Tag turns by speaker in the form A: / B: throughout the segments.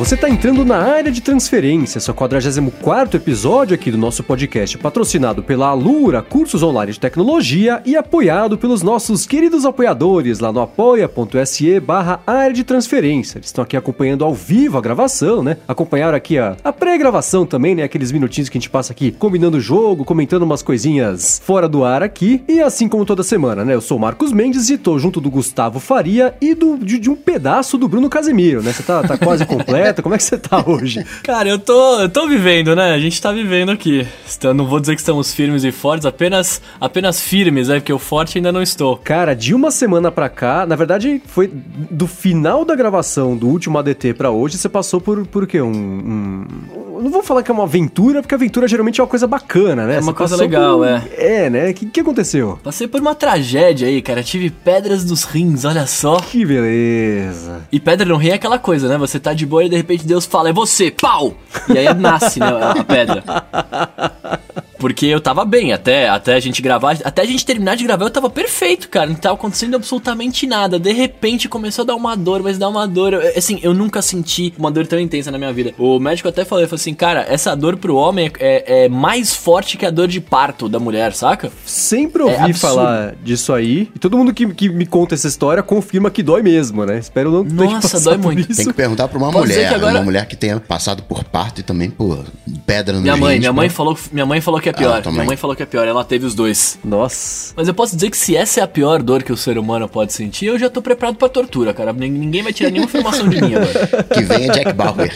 A: você está entrando na área de transferência, seu 44 episódio aqui do nosso podcast, patrocinado pela Alura Cursos Online de Tecnologia e apoiado pelos nossos queridos apoiadores lá no apoia.se barra área de transferência. Eles estão aqui acompanhando ao vivo a gravação, né? Acompanharam aqui a, a pré-gravação também, né? Aqueles minutinhos que a gente passa aqui combinando o jogo, comentando umas coisinhas fora do ar aqui. E assim como toda semana, né? Eu sou o Marcos Mendes e tô junto do Gustavo Faria e do, de, de um pedaço do Bruno Casemiro, né? Você tá, tá quase completo. Como é que você tá hoje?
B: Cara, eu tô, eu tô vivendo, né? A gente tá vivendo aqui. Então, não vou dizer que estamos firmes e fortes, apenas, apenas firmes, né? Porque o forte ainda não estou.
A: Cara, de uma semana pra cá, na verdade, foi do final da gravação do último ADT pra hoje, você passou por, por quê? Um, um não vou falar que é uma aventura, porque aventura geralmente é uma coisa bacana, né?
B: É uma Você coisa legal,
A: por...
B: é.
A: É, né? O que, que aconteceu?
B: Passei por uma tragédia aí, cara. Tive pedras nos rins, olha só.
A: Que beleza.
B: E pedra no rim é aquela coisa, né? Você tá de boa e de repente Deus fala, é você, pau! E aí nasce, né, a pedra. Porque eu tava bem até, até a gente gravar. Até a gente terminar de gravar, eu tava perfeito, cara. Não tava acontecendo absolutamente nada. De repente começou a dar uma dor, mas dá uma dor. Assim, eu nunca senti uma dor tão intensa na minha vida. O médico até falou, falou assim, cara, essa dor pro homem é, é, mais forte que a dor de parto da mulher, saca?
A: Sempre ouvi é falar disso aí. E todo mundo que, que me conta essa história confirma que dói mesmo, né? Espero não ter
B: Nossa, dói muito.
C: Isso. Tem que perguntar pra uma Pode mulher, agora... uma mulher que tenha passado por parto e também por pedra no
B: Minha mãe, minha mãe falou, minha mãe falou que é pior. Ah, Minha mãe falou que é pior, ela teve os dois.
A: Nossa.
B: Mas eu posso dizer que se essa é a pior dor que o ser humano pode sentir, eu já tô preparado pra tortura, cara. Ninguém vai tirar nenhuma informação de mim agora.
C: Que venha Jack Bauer.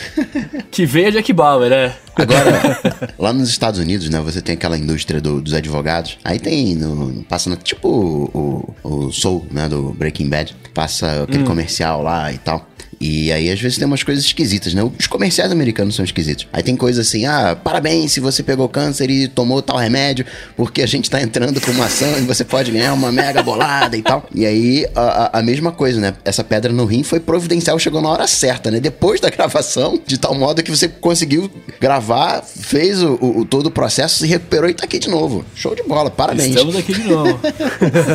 B: que venha Jack Bauer, é.
C: Agora, lá nos Estados Unidos, né, você tem aquela indústria do, dos advogados. Aí tem, no, passa no, tipo o, o, o Soul, né, do Breaking Bad. Passa aquele hum. comercial lá e tal. E aí, às vezes, tem umas coisas esquisitas, né? Os comerciais americanos são esquisitos. Aí tem coisa assim, ah, parabéns se você pegou câncer e tomou tal remédio, porque a gente tá entrando com uma ação e você pode ganhar uma mega bolada e tal. E aí, a, a mesma coisa, né? Essa pedra no rim foi providencial, chegou na hora certa, né? Depois da gravação, de tal modo que você conseguiu gravar, fez o, o todo o processo, se recuperou e tá aqui de novo. Show de bola, parabéns.
B: Estamos aqui de novo.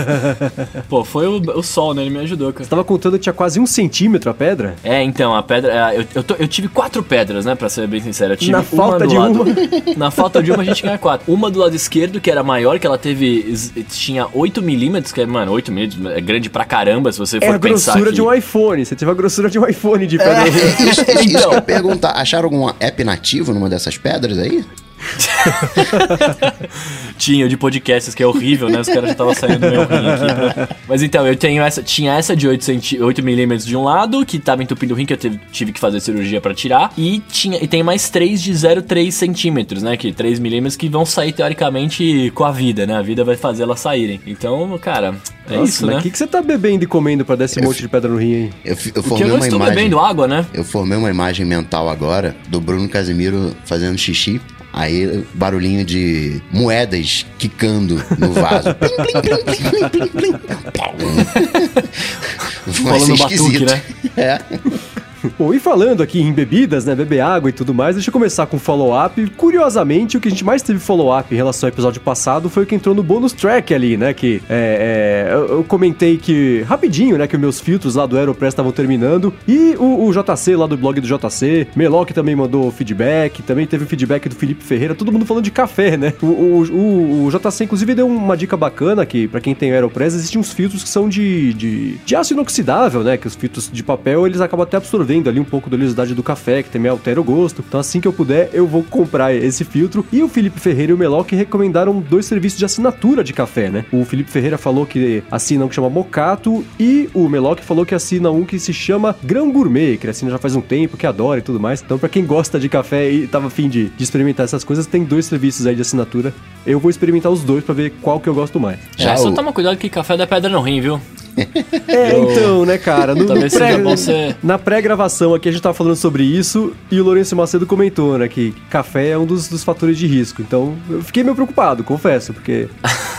B: Pô, foi o, o sol, né? Ele me ajudou, cara.
A: Você tava contando que tinha quase um centímetro a pedra?
B: É, então, a pedra. É, eu, eu, tô, eu, tive quatro pedras, né? Pra ser bem sincero. Eu tive
A: Na falta de lado, uma.
B: Na falta de uma, a gente ganha quatro. Uma do lado esquerdo, que era maior, que ela teve. Tinha 8 milímetros, que é, mano, 8 milímetros é grande pra caramba, se você é for
A: pensar. É a grossura de um iPhone. Você teve a grossura de um iPhone de
C: pedra. É, isso, isso, então. isso perguntar. Acharam algum app nativo numa dessas pedras aí?
B: tinha de podcasts, que é horrível, né? Os caras já estavam saindo do meu rim aqui. Pra... Mas então, eu tenho essa. Tinha essa de 8, centi... 8 milímetros de um lado, que tava entupindo o rim, que eu teve, tive que fazer cirurgia para tirar. E, tinha, e tem mais 3 de 0,3 centímetros, né? Que 3 milímetros que vão sair teoricamente com a vida, né? A vida vai fazer elas saírem. Então, cara, é Nossa, isso, né?
A: O que, que você tá bebendo e comendo pra dar esse eu monte de pedra no rim aí?
C: Eu, eu formei
B: eu não
C: uma
B: estou
C: imagem,
B: bebendo água, né?
C: Eu formei uma imagem mental agora do Bruno Casimiro fazendo xixi Aí, barulhinho de moedas quicando no vaso. plim, plim, plim, plim, plim, plim, plim.
B: Vai ser esquisito. Batuque, né?
C: É.
A: Bom, e falando aqui em bebidas, né, beber água e tudo mais, deixa eu começar com follow-up. Curiosamente, o que a gente mais teve follow-up em relação ao episódio passado foi o que entrou no bônus track ali, né, que é, é, eu, comentei que, rapidinho, né, que meus filtros lá do Aeropress estavam terminando, e o, o, JC lá do blog do JC, Meloc também mandou feedback, também teve feedback do Felipe Ferreira, todo mundo falando de café, né. O, o, o JC, inclusive, deu uma dica bacana que, para quem tem Aeropress, existem uns filtros que são de, de, de aço inoxidável, né, que os filtros de papel, eles acabam até absorvendo absorvendo ali um pouco da oleosidade do café, que também altera o gosto. Então, assim que eu puder, eu vou comprar esse filtro. E o Felipe Ferreira e o Meloc recomendaram dois serviços de assinatura de café, né? O Felipe Ferreira falou que assina um que chama Mocato e o Meloc falou que assina um que se chama Grão Gourmet, que ele assina já faz um tempo, que adora e tudo mais. Então, para quem gosta de café e tava afim de, de experimentar essas coisas, tem dois serviços aí de assinatura. Eu vou experimentar os dois para ver qual que eu gosto mais.
B: Já é, só toma cuidado que café dá pedra no rim, viu?
A: É, então, né, cara? No,
B: no pré, ser...
A: Na pré-gravação aqui a gente tava falando sobre isso e o Lourenço Macedo comentou, né, que café é um dos, dos fatores de risco. Então, eu fiquei meio preocupado, confesso, porque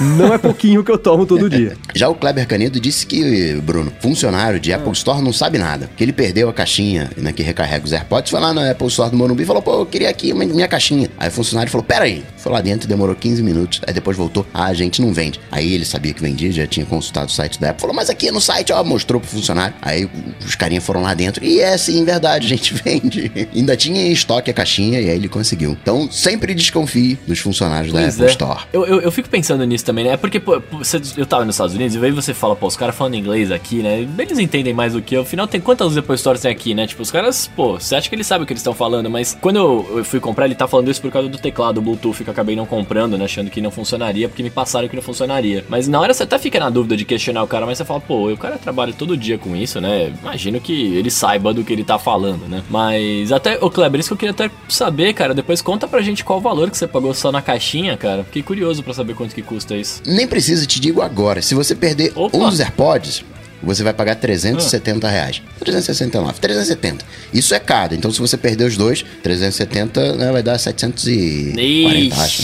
A: não é pouquinho que eu tomo todo dia.
C: Já o Kleber Canedo disse que, Bruno, funcionário de Apple Store não sabe nada. Que ele perdeu a caixinha né, que recarrega os AirPods, foi lá na Apple Store do Morumbi e falou, pô, eu queria aqui minha caixinha. Aí o funcionário falou, pera aí. Foi lá dentro, demorou 15 minutos, aí depois voltou, ah, a gente não vende. Aí ele sabia que vendia, já tinha consultado o site da Apple, falou, mas aqui no site, ó, mostrou pro funcionário. Aí os carinha foram lá dentro. E é sim, verdade, a gente vende. Ainda tinha em estoque a caixinha e aí ele conseguiu. Então, sempre desconfie dos funcionários
B: Pois
C: da Apple
B: é.
C: Store.
B: Eu, eu, eu fico pensando nisso também, né? É porque, pô, você- eu tava nos Estados Unidos e aí você fala, pô, os caras falando inglês aqui, né? Eles entendem mais do que eu. Afinal, tem quantas Apple Stores tem aqui, né? Tipo, os caras, pô, você acha que eles sabem o que eles estão falando, mas quando eu, eu fui comprar, ele tá falando isso por causa do teclado Bluetooth, que eu acabei não comprando, né? Achando que não funcionaria, porque me passaram que não funcionaria. Mas na hora você até fica na dúvida de questionar o cara, mas você fala, pô, o cara trabalha todo dia com isso, né? Imagino que ele saiba do que ele tá falando, né? Mas até, ô Kleber, isso que eu queria até saber, cara. Depois conta pra gente qual o valor que você pagou só na caixinha, cara. Fiquei curioso pra saber quanto que custa isso.
C: Nem precisa, te digo agora. Se você perder
B: Opa.
C: um dos AirPods, você vai pagar 370 reais. 369, 370. Isso é cada. Então, se você perder os dois, 370 né, vai dar 740, acho.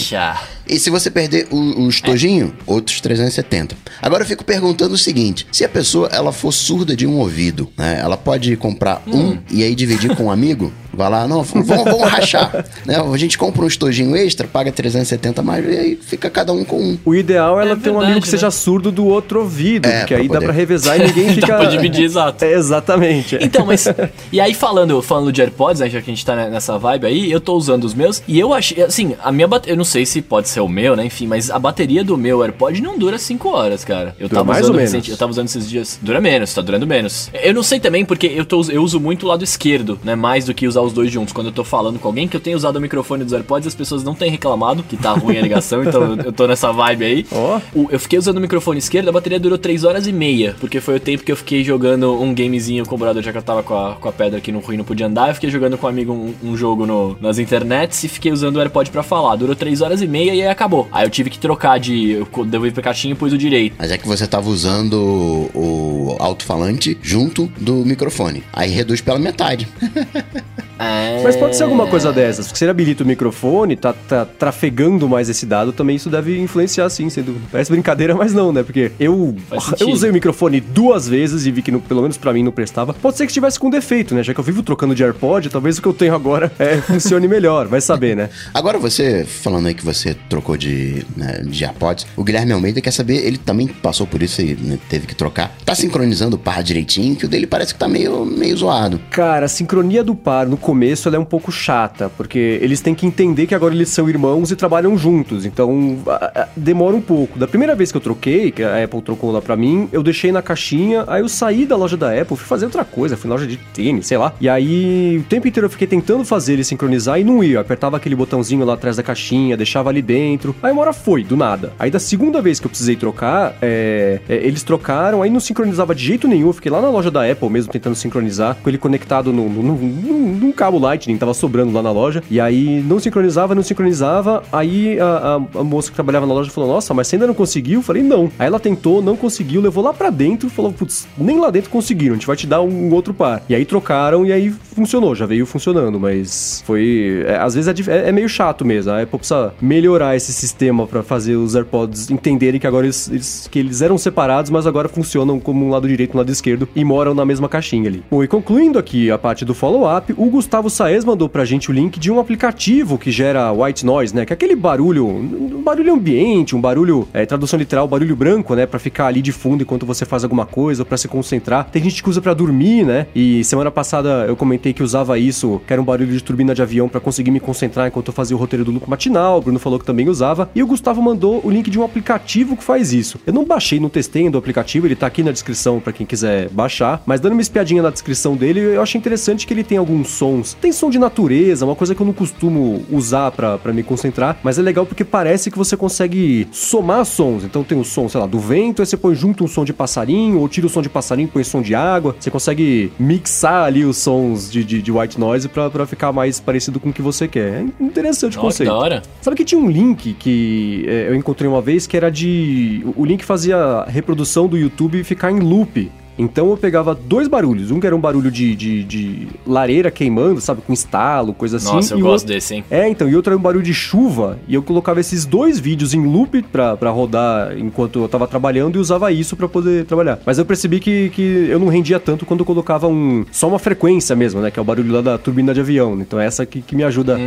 C: E se você perder o, o estojinho, outros 370. Agora eu fico perguntando o seguinte: se a pessoa ela for surda de um ouvido, né? Ela pode comprar um e aí dividir com um amigo? Vai lá, não, vamos, vamos rachar. Né? A gente compra um estojinho extra, paga 370 mais e aí fica cada um com um.
A: O ideal é ela
B: É
A: ter um
B: verdade,
A: amigo que
B: né?
A: seja surdo do outro ouvido,
C: É,
A: porque aí dá
C: poder.
A: pra revezar e ninguém fica.
B: Dá pra dividir, exato.
A: É, exatamente.
B: Então, mas. e aí, falando, falando de AirPods, né, já que a gente tá ne- nessa vibe aí, eu tô usando os meus e eu achei. Assim, a minha bateria. Eu não sei se pode ser o meu, né? Enfim, mas a bateria do meu AirPod não dura 5 horas, cara. Eu
A: Dura
B: tava
A: mais
B: usando
A: ou menos?
B: recente- Eu tava usando esses dias. Dura menos, tá durando menos. Eu não sei também, porque eu, tô, eu uso muito o lado esquerdo, né? Mais do que usar os dois juntos. Quando eu tô falando com alguém, que eu tenho usado o microfone dos AirPods, as pessoas não têm reclamado que tá ruim a ligação, então eu tô nessa vibe aí.
A: Ó.
B: O- Eu fiquei usando o microfone esquerdo, a bateria durou 3 horas e meia, porque foi o tempo que eu fiquei jogando um gamezinho com o brother, já que eu tava com a, com a pedra aqui no ruim, não podia andar. Eu fiquei jogando com um amigo um, um jogo no- nas internets e fiquei usando o AirPod pra falar. Durou 3 horas e meia e acabou. Aí eu tive que trocar de. Eu devolvi pra caixinha e pus o direito.
C: Mas é que você tava usando o, o alto-falante junto do microfone. Aí reduz pela metade.
B: É...
A: Mas pode ser alguma coisa dessas, porque se ele habilita o microfone, tá, tá trafegando mais esse dado, também isso deve influenciar sim, sendo. Parece brincadeira, mas não, né? Porque eu, eu usei o microfone duas vezes e vi que no- pelo menos pra mim não prestava. Pode ser que estivesse com defeito, né? Já que eu vivo trocando de AirPod, talvez o que eu tenho agora é, funcione melhor, vai saber, né?
C: Agora você, falando aí que você trocou de, né, de AirPods, o Guilherme Almeida quer saber, ele também passou por isso e né, teve que trocar. Tá sincronizando o par direitinho, que o dele parece que tá meio, meio zoado.
A: Cara, a sincronia do par no começo ela é um pouco chata, porque eles têm que entender que agora eles são irmãos e trabalham juntos, então a- a- demora um pouco. Da primeira vez que eu troquei, que a Apple trocou lá pra mim, eu deixei na caixinha, aí eu saí da loja da Apple, fui fazer outra coisa, fui na loja de tênis, sei lá. E aí o tempo inteiro eu fiquei tentando fazer ele sincronizar e não ia. Eu apertava aquele botãozinho lá atrás da caixinha, deixava ali dentro. Aí uma hora foi, do nada. Aí da segunda vez que eu precisei trocar, é, é, eles trocaram, aí não sincronizava de jeito nenhum. Eu fiquei lá na loja da Apple mesmo tentando sincronizar, com ele conectado no, no, no- num cabo Lightning, tava sobrando lá na loja. E aí não sincronizava, não sincronizava. Aí a, a- a moça que trabalhava na loja falou: Nossa, mas você ainda não conseguiu? Eu falei: Não. Aí ela tentou, não conseguiu, levou lá pra dentro, falou: Putz, nem lá dentro conseguiram, a gente vai te dar um outro par. E aí trocaram e aí funcionou, já veio funcionando, mas foi. é, às vezes é, é- é meio chato mesmo. A Apple precisa melhorar esse sistema pra fazer os AirPods entenderem que agora eles, eles- que eles eram separados, mas agora funcionam como um lado direito e um lado esquerdo e moram na mesma caixinha ali. Bom, e concluindo aqui a parte do follow-up, o Gustavo Saez mandou pra gente o link de um aplicativo que gera white noise, né? Que é aquele barulho, um barulho ambiente, um barulho, é, tradução literal, barulho branco, né? Pra ficar ali de fundo enquanto você faz alguma coisa, ou pra se concentrar. Tem gente que usa pra dormir, né? E semana passada eu comentei que usava isso, que era um barulho de turbina de avião pra conseguir me concentrar enquanto eu fazia o roteiro do loop matinal. O Bruno falou que também usava. E o Gustavo mandou o link de um aplicativo que faz isso. Eu não baixei, não testei ainda o aplicativo, ele tá aqui na descrição pra quem quiser baixar. Mas dando uma espiadinha na descrição dele, eu achei interessante que ele tem alguns sons. Tem som de natureza, uma coisa que eu não costumo usar pra pra me concentrar. Mas é legal porque parece que você consegue somar sons. Então tem o som, sei lá, do vento, aí você põe junto um som de passarinho, ou tira o som de passarinho e põe som de água. Você consegue mixar ali os sons de, de, de white noise pra, pra ficar mais parecido com o que você quer. É interessante o conceito.
B: da hora.
A: Sabe que tinha um link que é, eu encontrei uma vez que era de. O link fazia a reprodução do YouTube ficar em loop. Então eu pegava dois barulhos. Um que era um barulho de, de, de lareira queimando, sabe? Com estalo, coisa assim.
B: Nossa, eu
A: e
B: gosto
A: outro-
B: desse, hein?
A: É, então, e outro era um barulho de chuva, e eu colocava esses dois vídeos em loop pra, pra rodar enquanto eu tava trabalhando e usava isso pra poder trabalhar. Mas eu percebi que, que eu não rendia tanto quando eu colocava um só uma frequência mesmo, né? Que é o barulho lá da turbina de avião. Então é essa que, que me ajuda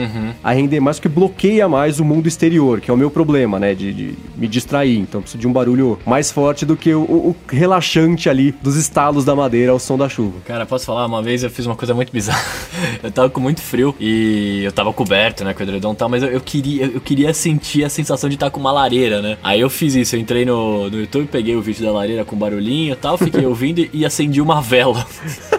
A: a render mais, porque bloqueia mais o mundo exterior, que é o meu problema, né? De, de me distrair. Então eu preciso de um barulho mais forte do que o, o- o relaxante ali dos estalos da madeira ao som da chuva.
B: Cara, posso falar? Uma vez eu fiz uma coisa muito bizarra. Eu tava com muito frio e eu tava coberto, né, com o edredom e tal, mas eu, eu queria, eu queria sentir a sensação de estar com uma lareira, né? Aí eu fiz isso, eu entrei no, no YouTube, peguei o vídeo da lareira com barulhinho e tal, fiquei ouvindo e, e acendi uma vela.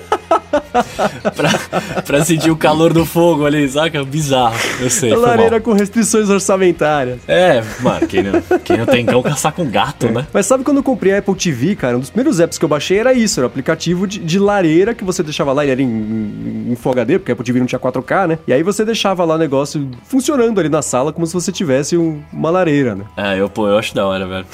B: pra, pra sentir o calor do fogo ali, saca? Bizarro, eu sei.
A: Lareira com restrições orçamentárias.
B: É, mano, quem não, quem não tem cão caçar com gato, né?
A: Mas sabe quando eu comprei a Apple TV, cara? Um dos primeiros apps que eu baixei era isso, era um aplicativo de, de lareira que você deixava lá, ele era em, em, em Full HD, porque a Apple TV não tinha 4K, né? E aí você deixava lá o negócio funcionando ali na sala como se você tivesse um- uma lareira, né?
B: É, eu, pô, eu acho da hora, velho.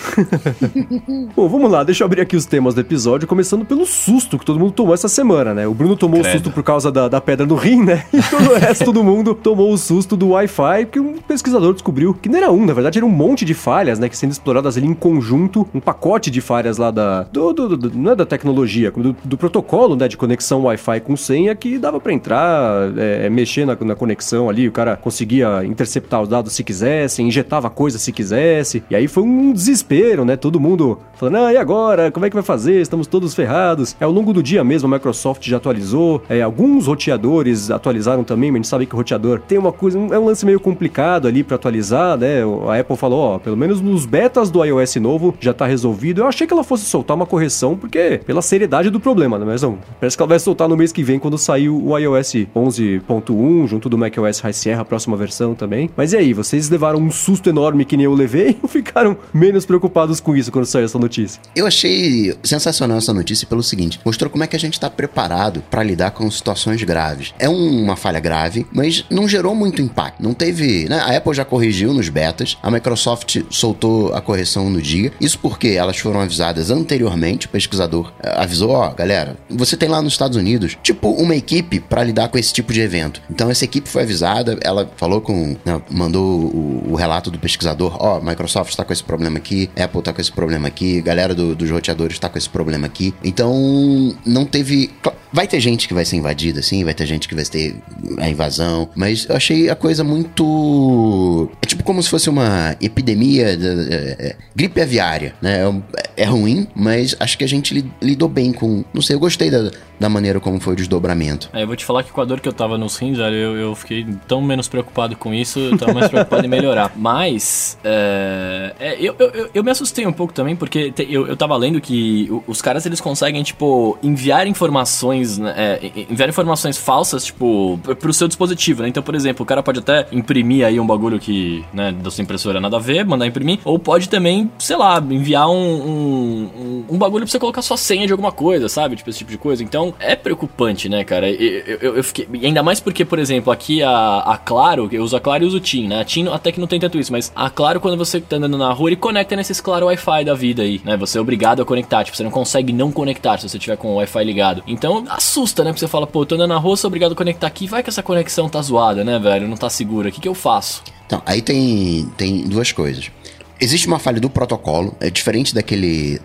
A: Bom, vamos lá, deixa eu abrir aqui os temas do episódio, começando pelo susto que todo mundo tomou essa semana, né? O Bruno tomou o
B: Credo.
A: susto por causa da, da pedra no rim, né? E todo o resto do mundo tomou o susto do Wi-Fi, porque um pesquisador descobriu que não era um, na verdade era um monte de falhas, né? Que sendo exploradas ali em conjunto, um pacote de falhas lá da. Do, do- do- não é da tecnologia, do, do protocolo, né? De conexão Wi-Fi com senha que dava pra entrar, é, mexer na, na conexão ali, o cara conseguia interceptar os dados se quisesse, injetava coisa se quisesse. E aí foi um desespero, né? Todo mundo falando, ah, e agora? Como é que vai fazer? Estamos todos ferrados. É, ao longo do dia mesmo, a Microsoft já atualizou. É, alguns roteadores atualizaram também, mas a gente sabe que o roteador tem uma coisa, é um lance meio complicado ali pra atualizar, né? A Apple falou, ó, pelo menos nos betas do iOS novo já tá resolvido. Eu achei que ela fosse soltar uma correção, porque pela seriedade do problema, né? Mas não, parece que ela vai soltar no mês que vem, quando sair o iOS 11.1, junto do macOS High Sierra, a próxima versão também. Mas e aí, vocês levaram um susto enorme que nem eu levei ou ficaram menos preocupados com isso quando saiu essa notícia?
C: Eu achei sensacional essa notícia pelo seguinte: mostrou como é que a gente tá preparado pra lidar com situações graves. É um- uma falha grave, mas não gerou muito impacto. Não teve. né? A Apple já corrigiu nos betas, a Microsoft soltou a correção no dia. Isso porque elas foram avisadas anteriormente. O pesquisador eh, avisou: ó, galera, você tem lá nos Estados Unidos, tipo, uma equipe pra lidar com esse tipo de evento. Então essa equipe foi avisada, ela falou com. né, mandou o, o relato do pesquisador: ó, Microsoft tá com esse problema aqui, Apple tá com esse problema aqui, galera do- dos roteadores tá com esse problema aqui. Então, não teve. Vai ter gente que vai ser invadida, sim, vai ter gente que vai ter a invasão, mas eu achei a coisa muito. É tipo como se fosse uma epidemia, de- é, é, gripe aviária, né? É É ruim, mas acho que a gente li- lidou bem com. Não sei, eu gostei da, da maneira como foi o desdobramento.
B: É, eu vou te falar que com a dor que eu tava nos rins, eu, eu fiquei tão menos preocupado com isso, eu tava mais preocupado em melhorar. Mas, é, é, eu, eu, eu- me assustei um pouco também, porque te- eu, eu tava lendo que os caras, eles conseguem, tipo, enviar informações, né, é, en- enviar informações falsas, tipo, pr- pro seu dispositivo, né? Então, por exemplo, o cara pode até imprimir aí um bagulho que, né, da sua impressora nada a ver, mandar imprimir, ou pode também, sei lá, enviar um, um, um, um bagulho pra você colocar sua senha de alguma coisa, sabe? Tipo, esse tipo de coisa. Então, é preocupante, né, cara? Eu, eu, eu- fiquei. Ainda mais porque, por exemplo, aqui a, a Claro, eu uso a Claro e uso o TIM, né? A TIM até que não tem tanto isso, mas a Claro, quando você tá andando na rua, ele conecta nesses Claro Wi-Fi da vida aí, né? Você é obrigado a conectar, tipo, você não consegue não conectar se você tiver com o Wi-Fi ligado. Então, assusta, né? Porque você fala, pô, tô andando na rua, sou obrigado a conectar aqui, vai que essa conexão tá zoada, né, velho? Não tá segura. O que que eu faço?
C: Então, aí tem, tem duas coisas. Existe uma falha do protocolo, é diferente daquele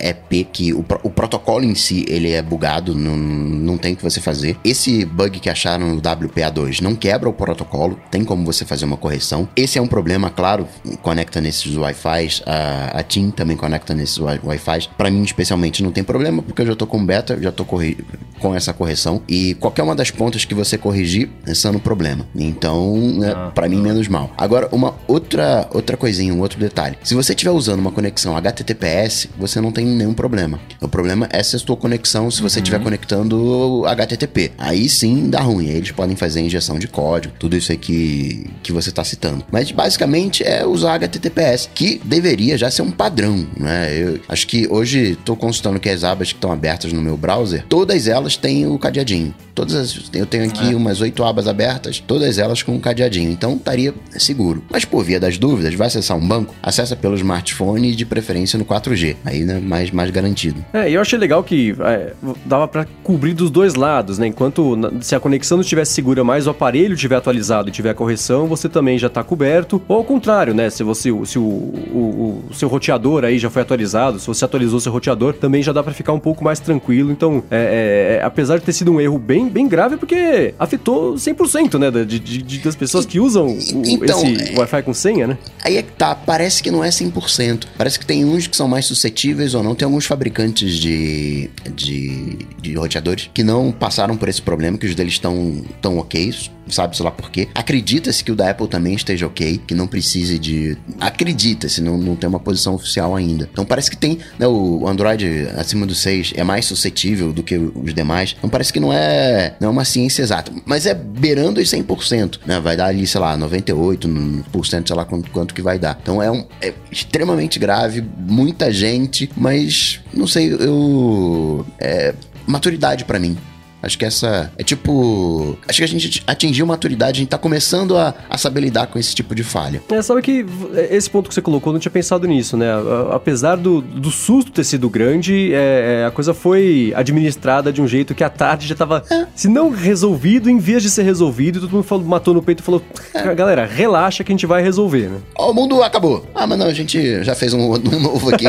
C: WEP, que o, o protocolo em si ele é bugado, não, não tem o que você fazer. Esse bug que acharam no WPA2 não quebra o protocolo, tem como você fazer uma correção. Esse é um problema, claro, conecta nesses Wi-Fi, a, a TIM também conecta nesses Wi- Wi-Fi. Pra mim, especialmente, não tem problema, porque eu já tô com beta, já tô com essa correção. E qualquer uma das pontas que você corrigir, é no problema. Então, né, pra mim, menos mal. Agora, uma outra, outra coisinha, um outro detalhe. Se você estiver usando uma conexão HTTPS, você não tem nenhum problema. O problema é se a sua conexão, se você estiver conectando HTTP. Aí sim dá ruim. Aí eles podem fazer injeção de código, tudo isso aí que, que você está citando. Mas basicamente é usar HTTPS, que deveria já ser um padrão, né? Eu acho que hoje estou consultando que as abas que estão abertas no meu browser, todas elas têm o cadeadinho. Todas as, eu tenho aqui umas oito abas abertas, todas elas com um cadeadinho. Então estaria seguro. Mas por via das dúvidas, vai se acessar um banco, acessa pelo smartphone e de preferência no 4G. Aí, né, mais, mais garantido.
A: É, e eu achei legal que é, dava para cobrir dos dois lados, né? Enquanto se a conexão não estiver segura, mas o aparelho estiver atualizado e tiver correção, você também já tá coberto. Ou ao contrário, né? Se você se o, o, o seu roteador aí já foi atualizado, se você atualizou seu roteador, também já dá para ficar um pouco mais tranquilo. Então, é, é, apesar de ter sido um erro bem, bem grave, porque afetou 100%, né? De, de, de das pessoas que usam o, então, esse é... Wi-Fi com senha, né?
C: Aí é tá, parece que não é 100%. Parece que tem uns que são mais suscetíveis ou não. Tem alguns fabricantes de, de, de roteadores que não passaram por esse problema, que os deles estão tão ok sabe-se lá por quê. Acredita-se que o da Apple também esteja ok, que não precise de. Acredita-se, não, não tem uma posição oficial ainda. Então parece que tem. Né, o Android acima do 6 é mais suscetível do que os demais. Então parece que não é, não é uma ciência exata. Mas é beirando os 100%. Né? Vai dar ali, sei lá, 98%, sei lá quanto, quanto que vai dar. Então é, um, é extremamente grave, muita gente, mas não sei, eu. É, maturidade para mim. Acho que essa é tipo. Acho que a gente atingiu maturidade, a gente tá começando a, a saber lidar com esse tipo de falha.
A: É, sabe que esse ponto que você colocou, eu não tinha pensado nisso, né? Apesar do, do susto ter sido grande, é, é, a coisa foi administrada de um jeito que a tarde já tava, é. se não resolvido, em vez de ser resolvido, todo mundo falou, matou no peito e falou: é. galera, relaxa que a gente vai resolver, né?
C: Ó, o mundo acabou. Ah, mas não, a gente já fez um, um novo aqui.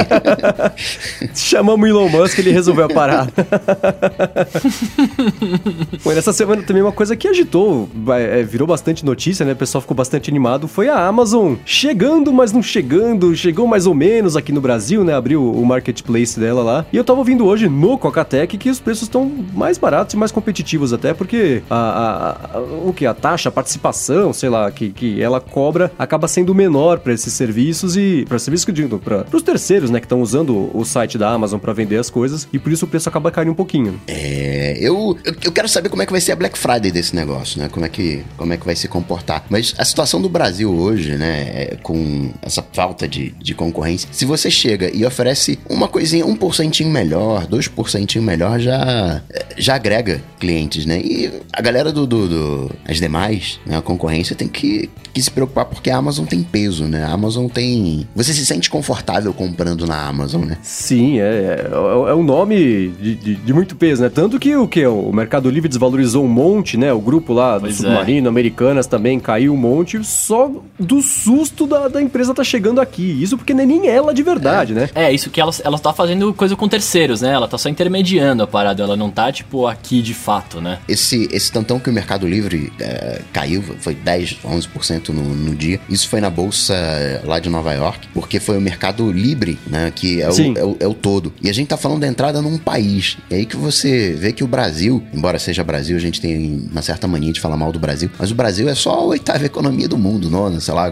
A: Chamamos o Elon Musk, ele resolveu a parada. Bom, nessa semana também uma coisa que agitou, é, virou bastante notícia, né? O pessoal ficou bastante animado, foi a Amazon chegando, mas não chegando, chegou mais ou menos aqui no Brasil, né? Abriu o marketplace dela lá. E eu tava ouvindo hoje no Cocatec que os preços estão mais baratos e mais competitivos até, porque a, a, a, o que? A taxa, a participação, sei lá, que, que ela cobra acaba sendo menor para esses serviços e para serviços que eu digo, para os terceiros, né, que estão usando o site da Amazon para vender as coisas e por isso o preço acaba caindo um pouquinho.
C: É, eu eu, quero saber como é que vai ser a Black Friday desse negócio, né? Como é que, como é que vai se comportar. Mas a situação do Brasil hoje, né, é, com essa falta de, de concorrência, se você chega e oferece uma coisinha, um porcentinho melhor, dois porcentinho melhor, já, já agrega clientes, né? E a galera do, do, do as demais, né, a concorrência tem que, que se preocupar porque a Amazon tem peso, né? A Amazon tem... Você se sente confortável comprando na Amazon, né?
A: Sim, é, é, é um nome de, de, de muito peso, né? Tanto que o que? O Mercado Livre desvalorizou um monte, né? O grupo lá do pois é. Submarino, é. Americanas também caiu um monte, só do susto da, da empresa tá chegando aqui. Isso porque nem ela de verdade,
B: é.
A: né?
B: É, isso que ela, ela tá fazendo coisa com terceiros, né? Ela tá só intermediando a parada, ela não tá, tipo, aqui de fato, né?
C: Esse, esse tantão que o Mercado Livre é, caiu, foi 10, 11% no, no dia. Isso foi na bolsa lá de Nova York, porque foi o Mercado Livre, né? Que é o, é o, é o todo. E a gente tá falando da entrada num país. E aí que você vê que o Brasil Brasil, embora seja Brasil, a gente tem uma certa mania de falar mal do Brasil, mas o Brasil é só a oitava economia do mundo, nona, sei lá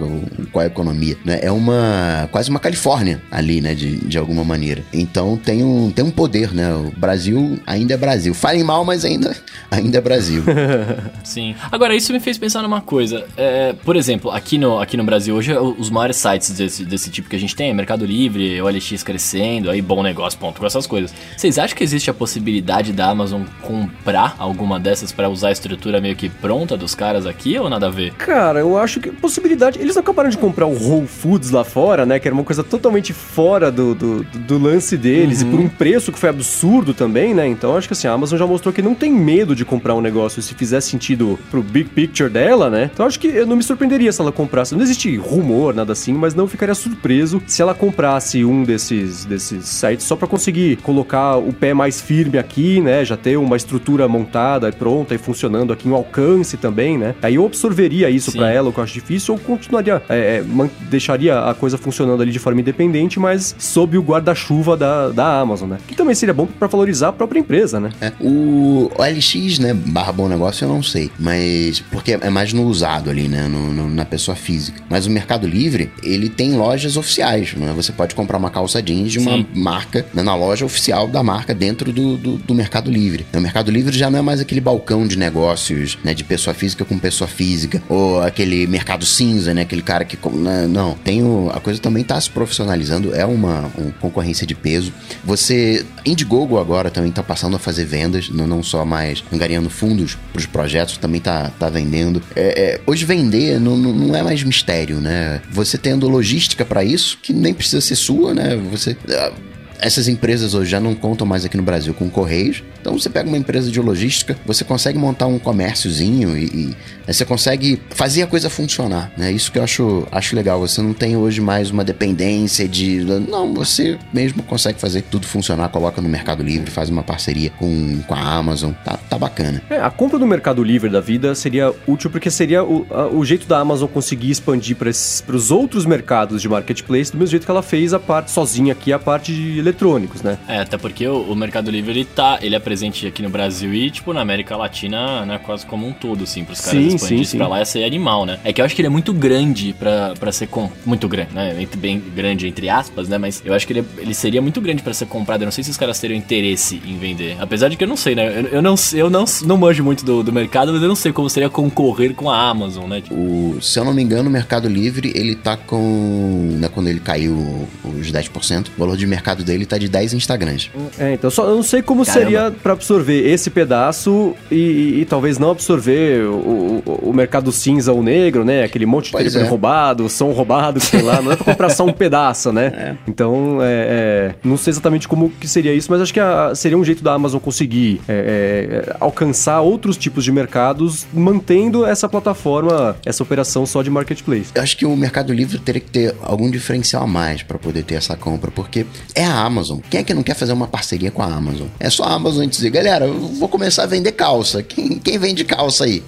C: qual é a economia. Né? É uma quase uma Califórnia ali, né? De, de alguma maneira. Então tem um, tem um poder, né? O Brasil ainda é Brasil. Falem mal, mas ainda, ainda é Brasil.
B: Sim. Agora, isso me fez pensar numa coisa. É, por exemplo, aqui no, aqui no Brasil, hoje, os maiores sites desse, desse tipo que a gente tem é Mercado Livre, OLX crescendo, aí bom negócio, ponto, com essas coisas. Vocês acham que existe a possibilidade da Amazon com comprar alguma dessas para usar a estrutura meio que pronta dos caras aqui ou nada a ver?
A: Cara, eu acho que possibilidade. Eles acabaram de comprar o Whole Foods lá fora, né? Que era uma coisa totalmente fora do, do, do lance deles uhum. e por um preço que foi absurdo também, né? Então acho que assim, a Amazon já mostrou que não tem medo de comprar um negócio se fizer sentido pro big picture dela, né? Então acho que eu não me surpreenderia se ela comprasse. Não existe rumor, nada assim, mas não ficaria surpreso se ela comprasse um desses, desses sites só para conseguir colocar o pé mais firme aqui, né? Já ter uma estrutura montada e pronta e funcionando aqui, um alcance também, né? Aí eu absorveria isso para ela, o que eu acho difícil, ou continuaria, é, é, deixaria a coisa funcionando ali de forma independente, mas sob o guarda-chuva da, da Amazon, né? Que também seria bom para valorizar a própria empresa, né?
C: É, o OLX, né, barra bom negócio, eu não sei, mas porque é mais no usado ali, né, no, no, na pessoa física. Mas o Mercado Livre, ele tem lojas oficiais, né? Você pode comprar uma calça jeans de uma Sim. marca né, na loja oficial da marca dentro do, do, do Mercado Livre. O Mercado Livre já não é mais aquele balcão de negócios, né, de pessoa física com pessoa física, ou aquele mercado cinza, né, aquele cara que né, não, tem o, a coisa também está se profissionalizando, é uma, uma, concorrência de peso. Você Indiegogo agora também está passando a fazer vendas, não, não só mais angariando fundos para os projetos, também está tá vendendo. É, é, hoje vender, não, não é mais mistério, né? Você tendo logística para isso, que nem precisa ser sua, né? Você ah, essas empresas hoje já não contam mais aqui no Brasil com correios. Então você pega uma empresa de logística, você consegue montar um comérciozinho e, e você consegue fazer a coisa funcionar, né? Isso que eu acho, acho legal. Você não tem hoje mais uma dependência de. Não, você mesmo consegue fazer tudo funcionar, coloca no Mercado Livre, faz uma parceria com, com a Amazon. Tá, tá bacana.
A: É, a compra do Mercado Livre da vida seria útil porque seria o, a, o jeito da Amazon conseguir expandir para os outros mercados de marketplace do mesmo jeito que ela fez a parte sozinha aqui, a parte de eletrônicos, né?
B: É, até porque o, o Mercado Livre ele tá, ele é presente aqui no Brasil e, tipo, na América Latina, né, quase como um todo, assim, pros caras sim, expandir sim, sim. pra lá ia ser animal, né? É que eu acho que ele é muito grande pra, pra ser com... muito grande, né? Bem grande, entre aspas, né? Mas eu acho que ele, ele seria muito grande pra ser comprado. Eu não sei se os caras teriam interesse em vender. Apesar de que eu não sei, né? Eu, eu não, eu não, não manjo muito do, do mercado, mas eu não sei como seria concorrer com a Amazon, né?
C: O, se eu não me engano, o Mercado Livre, ele tá com... Né, quando ele caiu os 10%, o valor de mercado dele tá de 10 Instagrams.
A: É, então só, eu não sei como Caramba. seria para absorver esse pedaço e, e, e talvez não absorver o, o, o, mercado cinza ou negro, né? Aquele monte de telefone é. roubado, som roubado que tem lá. Não é pra comprar só um pedaço, né? É. Então, é, é, não sei exatamente como que seria isso, mas acho que a, seria um jeito da Amazon conseguir é, é, alcançar outros tipos de mercados mantendo essa plataforma, essa operação só de marketplace.
C: Eu acho que o Mercado Livre teria que ter algum diferencial a mais para poder ter essa compra, porque é a Amazon. Quem é que não quer fazer uma parceria com a Amazon? É só a Amazon dizer, galera, eu vou começar a vender calça. Quem, quem vende calça aí?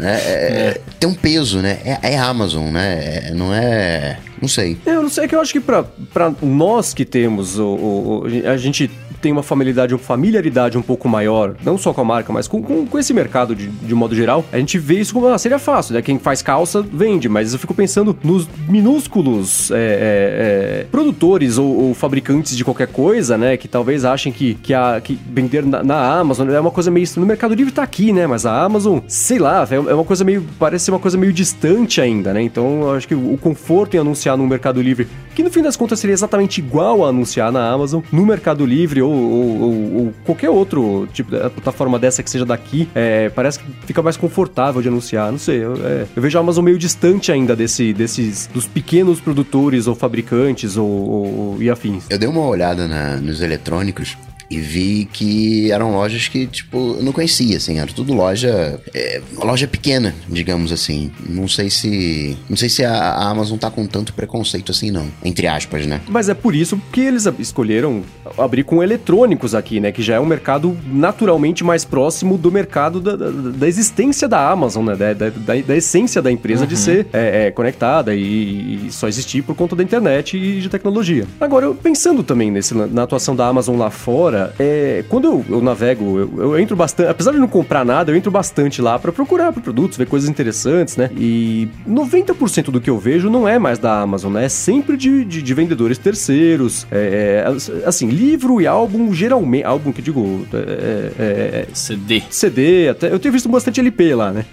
C: É, é, tem um peso, né? É, é Amazon, né? É, não é. Não sei.
A: Eu não sei, é que eu acho que pra, pra nós que temos o, o, o a gente tem uma familiaridade, uma familiaridade um pouco maior, não só com a marca, mas com, com, com esse mercado de, de modo geral, a gente vê isso como, ah, seria fácil, né? Quem faz calça vende, mas eu fico pensando nos minúsculos é, é, é, produtores ou, ou, fabricantes de qualquer coisa, né? Que talvez achem que, que, a, que vender na, na Amazon é uma coisa meio. No Mercado Livre tá aqui, né? Mas a Amazon, sei lá, é, é uma coisa meio. Parece ser uma coisa meio distante ainda, né? Então eu acho que o conforto em anunciar no Mercado Livre, que no fim das contas seria exatamente igual a anunciar na Amazon, no Mercado Livre ou, ou, ou, qualquer outro tipo de plataforma dessa que seja daqui, é, parece que fica mais confortável de anunciar. Não sei, eu, é, eu, vejo a Amazon meio distante ainda desse, desses dos pequenos produtores ou fabricantes ou, ou e afins.
C: Eu dei uma olhada na, nos eletrônicos e vi que eram lojas que, tipo, eu não conhecia, assim, era tudo loja, é, loja pequena, digamos assim. Não sei se, não sei se a, a, Amazon tá com tanto preconceito assim, não, entre aspas, né?
A: Mas é por isso que eles escolheram abrir com eletrônicos aqui, né, que já é um mercado naturalmente mais próximo do mercado da, da, da existência da Amazon, né, da, da, da essência da empresa uhum. de ser é, é, conectada e, e, só existir por conta da internet e de tecnologia. Agora, eu pensando também nesse, na atuação da Amazon lá fora, Cara, é, quando eu, eu navego, eu, eu, entro bastante. Apesar de não comprar nada, eu entro bastante lá para procurar por produtos, ver coisas interessantes, né? E 90% do que eu vejo não é mais da Amazon, né? É sempre de, de, de vendedores terceiros. É, é, assim, livro e álbum, geralmente. Álbum que digo. É, é, é,
B: CD.
A: CD, até. Eu tenho visto bastante LP lá, né?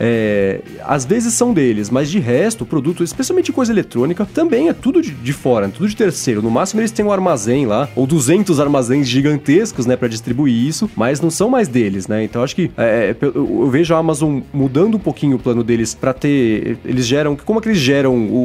A: às vezes são deles, mas de resto, produto, especialmente coisa eletrônica, também é tudo de, de fora, tudo de terceiro. No máximo eles têm um armazém lá, ou 200 armazéns gigantescos né, para distribuir isso, mas não são mais deles, né? Então acho que é, é eu vejo a Amazon mudando um pouquinho o plano deles para ter. Eles geram. Como é que eles geram o,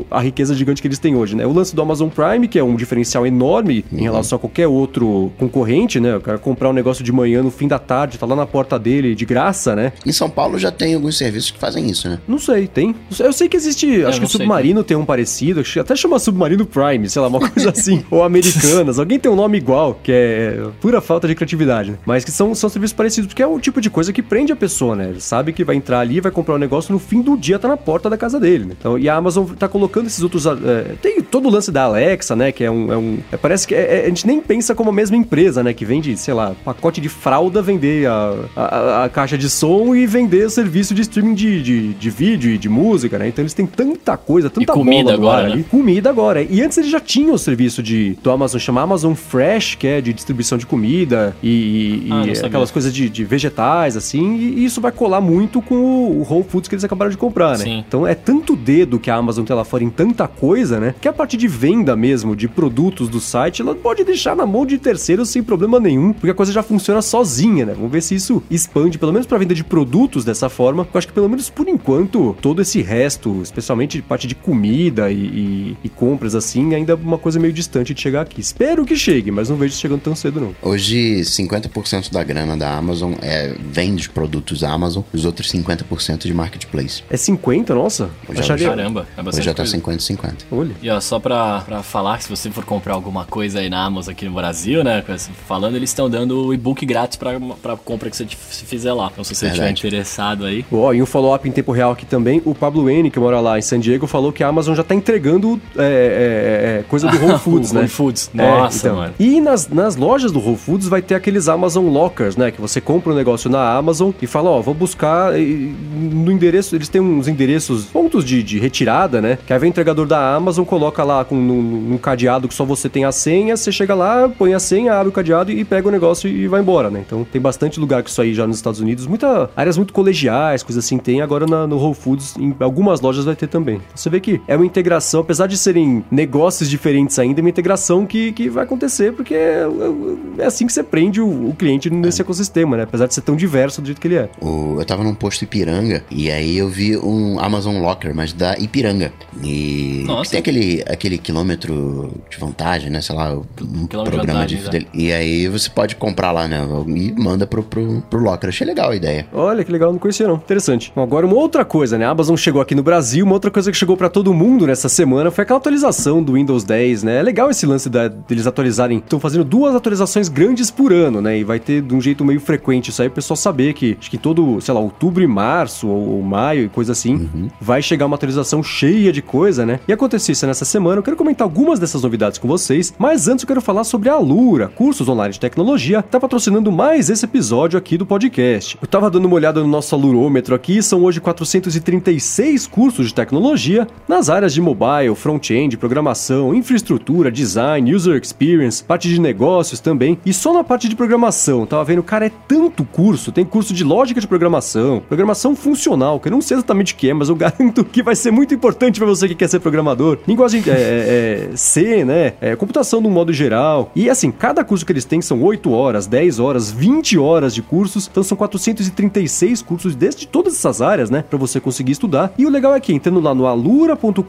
A: o, a riqueza gigante que eles têm hoje, né? O lance do Amazon Prime, que é um diferencial enorme uhum. em relação a qualquer outro concorrente, né? O cara comprar um negócio de manhã no fim da tarde, tá lá na porta dele de graça, né?
C: Em São Paulo já tem alguns serviços que fazem isso, né?
A: Não sei, tem. Eu sei que existe. Eu acho que o Submarino sei. tem um parecido, até chama Submarino Prime, sei lá, uma coisa assim. ou Americanas. Alguém tem um nome igual, que é pura falta de criatividade, né? Mas que são, são serviços parecidos, porque é o tipo de coisa que prende a pessoa, né? Ele sabe que vai entrar ali, vai comprar um negócio, no fim do dia tá na porta da casa dele, né? Então, e a Amazon tá colocando esses outros. É, tem todo o lance da Alexa, né? Que é um. É um é, parece que é, é, a gente nem pensa como a mesma empresa, né? Que vende, sei lá, pacote de fralda, vender a, a, a caixa de som e vender o serviço de streaming de, de, de, vídeo e de música, né? Então eles têm tanta coisa, tanta
B: e comida agora,
A: né? ali. Comida agora. E antes eles já tinham o serviço de, do Amazon, chama Amazon Fresh, que é de distribuição de de comida e, e
B: Ah, sabia.
A: aquelas coisas de, de vegetais, assim, e isso vai colar muito com o, o Whole Foods que eles acabaram de comprar, né?
B: Sim.
A: Então é tanto dedo que a Amazon tem lá fora em tanta coisa, né? Que a parte de venda mesmo de produtos do site, ela pode deixar na mão de terceiros sem problema nenhum, porque a coisa já funciona sozinha, né? Vamos ver se isso expande, pelo menos pra venda de produtos dessa forma. Eu acho que pelo menos por enquanto, todo esse resto, especialmente de parte de comida e, e- e compras assim, ainda é uma coisa meio distante de chegar aqui. Espero que chegue, mas não vejo chegando tão cedo, não.
C: Hoje, 50% da grana da Amazon é, vem dos produtos Amazon, os outros 50% de marketplace.
A: É 50, nossa?
C: Hoje é
A: Acharia...
B: Caramba, é
C: Hoje já tá
B: coisa.
C: 50-50.
A: Olha.
B: E ó, só pra, pra falar que se você for comprar alguma coisa aí na Amazon aqui no Brasil, né? Falando, eles estão dando o e-book grátis pra, pra compra que você fizer lá. Então se você estiver interessado aí.
A: Ó, e um follow-up em tempo real aqui também, o Pablo N, que mora lá em San Diego, falou que a Amazon já tá entregando é, é, é, coisa do Whole Foods, né?
B: Whole Foods.
A: É,
B: Nossa,
A: então.
B: mano.
A: E nas, nas lojas do Whole Foods vai ter aqueles Amazon Lockers, né? Que você compra um negócio na Amazon e fala, ó, vou buscar e, no endereço, eles têm uns endereços, pontos de, de retirada, né? Que aí vem o entregador da Amazon, coloca lá com num, cadeado que só você tem a senha, você chega lá, põe a senha, abre o cadeado e pega o negócio e vai embora, né? Então tem bastante lugar que isso aí já nos Estados Unidos, muita áreas muito colegiais, coisas assim tem, agora na- no Whole Foods, em algumas lojas vai ter também. Então, você vê que é uma integração, apesar de serem negócios diferentes ainda, é uma integração que, que vai acontecer, porque é, é assim que você prende o, o cliente nesse ecossistema, né? Apesar de ser tão diverso do jeito que ele é.
C: O- eu tava num posto Ipiranga e aí eu vi um Amazon Locker, mas da Ipiranga. E
B: Nossa.
C: tem aquele, aquele quilômetro de vantagem, né? Sei lá, o- um
B: Quilômetro de
C: programa de
B: vantagem,
C: fidel- E aí você pode comprar lá, né? E manda pro, pro, pro Locker. Achei legal a ideia.
A: Olha que legal, não conhecia não. Interessante. Bom, agora uma outra coisa, né? A Amazon chegou aqui no Brasil, uma outra coisa que chegou pra todo mundo nessa semana foi aquela atualização do Windows 10, né? É legal esse lance da- deles atualizarem. Estão fazendo duas atualizações grandes por ano, né? E vai ter de um jeito meio frequente isso aí, o pessoal saber que acho que em todo, sei lá, outubro e março ou, ou maio e coisa assim, vai chegar uma atualização cheia de coisa, né? E aconteceu isso nessa semana. Eu quero comentar algumas dessas novidades com vocês, mas antes eu quero falar sobre a Alura, cursos online de tecnologia, tá patrocinando mais esse episódio aqui do podcast. Eu tava dando uma olhada no nosso alurômetro aqui, são hoje 436 cursos de tecnologia nas áreas de mobile, front-end, programação, infraestrutura, design, user experience, parte de negócios também. E só na parte de programação, tava vendo, cara, é tanto curso. Tem curso de lógica de programação, programação funcional, que eu não sei exatamente o que é, mas eu garanto que vai ser muito importante pra você que quer ser programador. Linguagem é, é, é, C, né? É, computação de um modo geral. E assim, cada curso que eles têm são 8 horas, 10 horas, 20 horas de cursos. Então são 436 cursos desde todas essas áreas, né? Pra você conseguir estudar. E o legal é que entrando lá no alura.com.br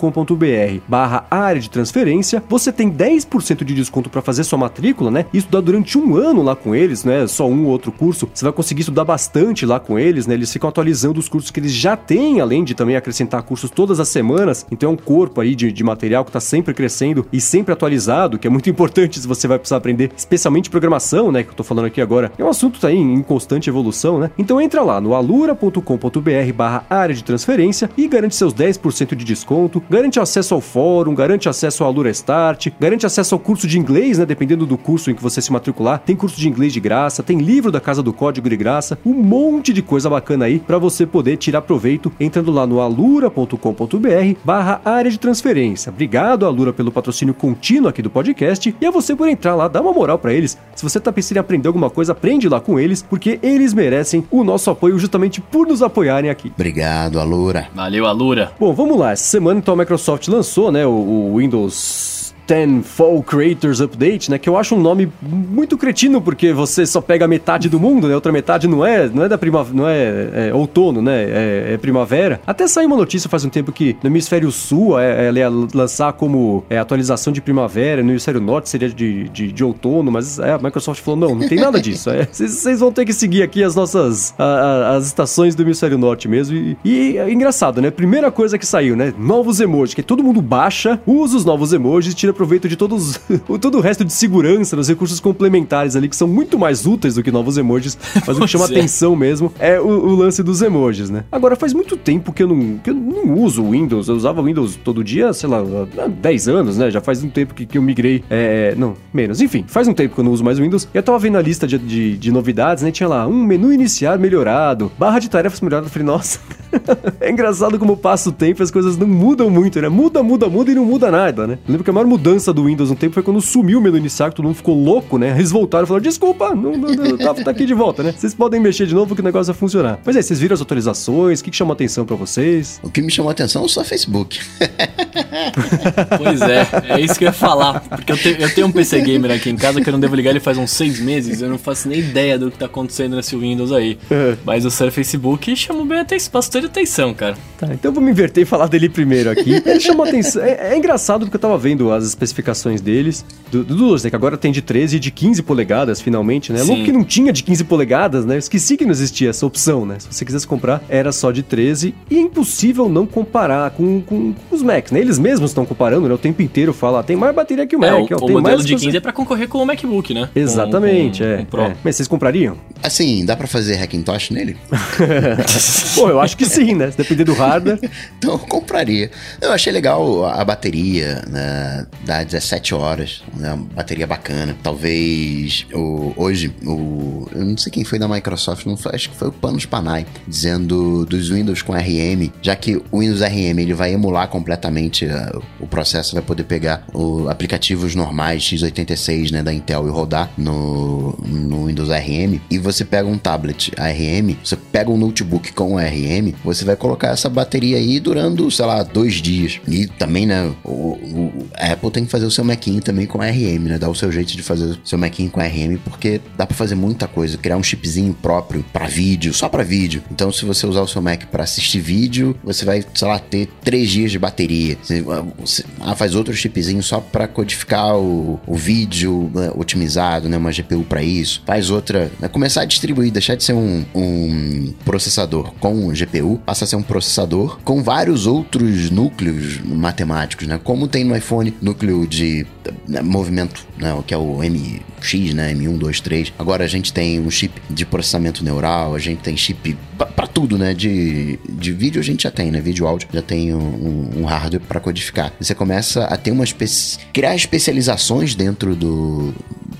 A: barra área de transferência, você tem 10% de desconto pra fazer sua matrícula, né? E estudar durante um ano lá com eles, né? Só um ou outro curso. Você vai conseguir estudar bastante lá com eles, né? Eles ficam atualizando os cursos que eles já têm, além de também acrescentar cursos todas as semanas. Então é um corpo aí de, de material que tá sempre crescendo e sempre atualizado, que é muito importante se você vai precisar aprender, especialmente programação, né? Que eu tô falando aqui agora. É um assunto tá aí em constante evolução, né? Então entra lá no alura.com.br barra área de transferência e garante seus 10% de desconto, garante acesso ao fórum, garante acesso ao Alura Start, garante acesso ao curso de inglês, né? Dependendo do curso em que você se matricular, tem curso de inglês de graça, tem livro da Casa do Código de graça, um monte de coisa bacana aí para você poder tirar proveito entrando lá no alura.com.br barra área de transferência. Obrigado, Alura, pelo patrocínio contínuo aqui do podcast e a você por entrar lá, dá uma moral para eles. Se você tá pensando em aprender alguma coisa, aprende lá com eles, porque eles merecem o nosso apoio justamente por nos apoiarem aqui.
C: Obrigado, Alura.
B: Valeu, Alura.
A: Bom, vamos lá. Essa semana então a Microsoft lançou, né, o, o Windows 10 Fall Creators Update, né, que eu acho um nome muito cretino porque você só pega metade do mundo, né, outra metade não é, não é da primavera, não é, é outono, né, é, é primavera. Até saiu uma notícia faz um tempo que no hemisfério sul é, ela ia lançar como é, atualização de primavera, no hemisfério norte seria de, de, de outono, mas é, a Microsoft falou não, não tem nada disso. É, Vocês vão ter que seguir aqui as nossas a- a- as estações do hemisfério norte mesmo. E, e é engraçado, né? Primeira coisa que saiu, né? Novos emojis, que todo mundo baixa, usa os novos emojis, tira proveito de todos o todo o resto de segurança, nos recursos complementares ali que são muito mais úteis do que novos emojis, mas o que chama
B: é.
A: atenção mesmo é o, o lance dos emojis, né? Agora faz muito tempo que eu não que eu não uso o Windows, eu usava o Windows todo dia, sei lá, há 10 anos, né? Já faz um tempo que, que eu migrei, é, não, menos, enfim, faz um tempo que eu não uso mais o Windows. E eu tava vendo a lista de, de, de novidades, né? Tinha lá um menu iniciar melhorado, barra de tarefas melhorada. Eu falei, nossa, é engraçado como passa o tempo e as coisas não mudam muito, né? Muda, muda, muda e não muda nada, né? Eu lembro que a maior mudança mudança do Windows um tempo foi quando sumiu o menu inicial, todo mundo ficou louco, né? Eles voltaram e falaram, desculpa, não, não, não, tá, tá, aqui de volta, né? Vocês podem mexer de novo que o negócio vai funcionar. Mas aí, vocês viram as atualizações? O que, que chamou atenção para vocês?
C: O que me chamou atenção é só Facebook.
B: pois é, é isso que eu ia falar. Porque eu, te, eu tenho um PC Gamer aqui em casa que eu não devo ligar ele faz uns seis meses. Eu não faço nem ideia do que tá acontecendo nesse Windows aí. É. Mas o seu Facebook chamou bem atenção, bastante atenção, cara.
A: Tá, então vamos inverter e falar dele primeiro aqui. Ele chamou atenção. É, é, engraçado porque eu tava vendo as especificações deles. Do, do né, que agora tem de 13 e de 15 polegadas, finalmente, né? Louco que não tinha de 15 polegadas, né? Eu esqueci que não existia essa opção, né? Se você quisesse comprar, era só de 13. E é impossível não comparar com, com, com os Macs, né? Eles mesmos estão comparando, né? O tempo inteiro fala, ah, tem mais bateria que o é, Mac.
B: O, ó, o modelo de 15 é pra concorrer com o MacBook, né?
A: Exatamente, com, com, é, é. Mas vocês comprariam?
C: Assim, dá pra fazer Hackintosh nele?
A: Pô, eu acho que sim, né? Se depender do hardware.
C: então eu compraria. Eu achei legal a bateria, né? Dá 17 horas, né? Bateria bacana. Talvez o, hoje, o, eu não sei quem foi da Microsoft, não foi, acho que foi o Panos Panay, dizendo dos Windows com RM, já que o Windows RM ele vai emular completamente uh, o processo, vai poder pegar o, aplicativos normais x86 né, da Intel e rodar no, no Windows RM. E você pega um tablet ARM, você pega um notebook com ARM, você vai colocar essa bateria aí durando, sei lá, dois dias. E também, né, o, o a Apple tem que fazer o seu Macinho também com ARM, né? Dar o seu jeito de fazer o seu Macinho com ARM, porque dá para fazer muita coisa, criar um chipzinho próprio para vídeo, só para vídeo. Então, se você usar o seu Mac para assistir vídeo, você vai, sei lá, ter três dias de bateria. Você, você ah, faz outro chipzinho só para codificar o, o vídeo né, otimizado, né? Uma GPU para isso. Faz outra, né? começar a distribuir, deixar de ser um, um processador com GPU, passa a ser um processador com vários outros núcleos matemáticos, né? Como tem no iPhone núcleo de né, movimento, né? Que é o MX, né? M1, 2, 3. Agora a gente tem um chip de processamento neural, a gente tem chip para tudo, né? De, de vídeo a gente já tem, né? Vídeo áudio já tem um, um hardware para codificar. Você começa a ter uma espécie. criar especializações dentro do,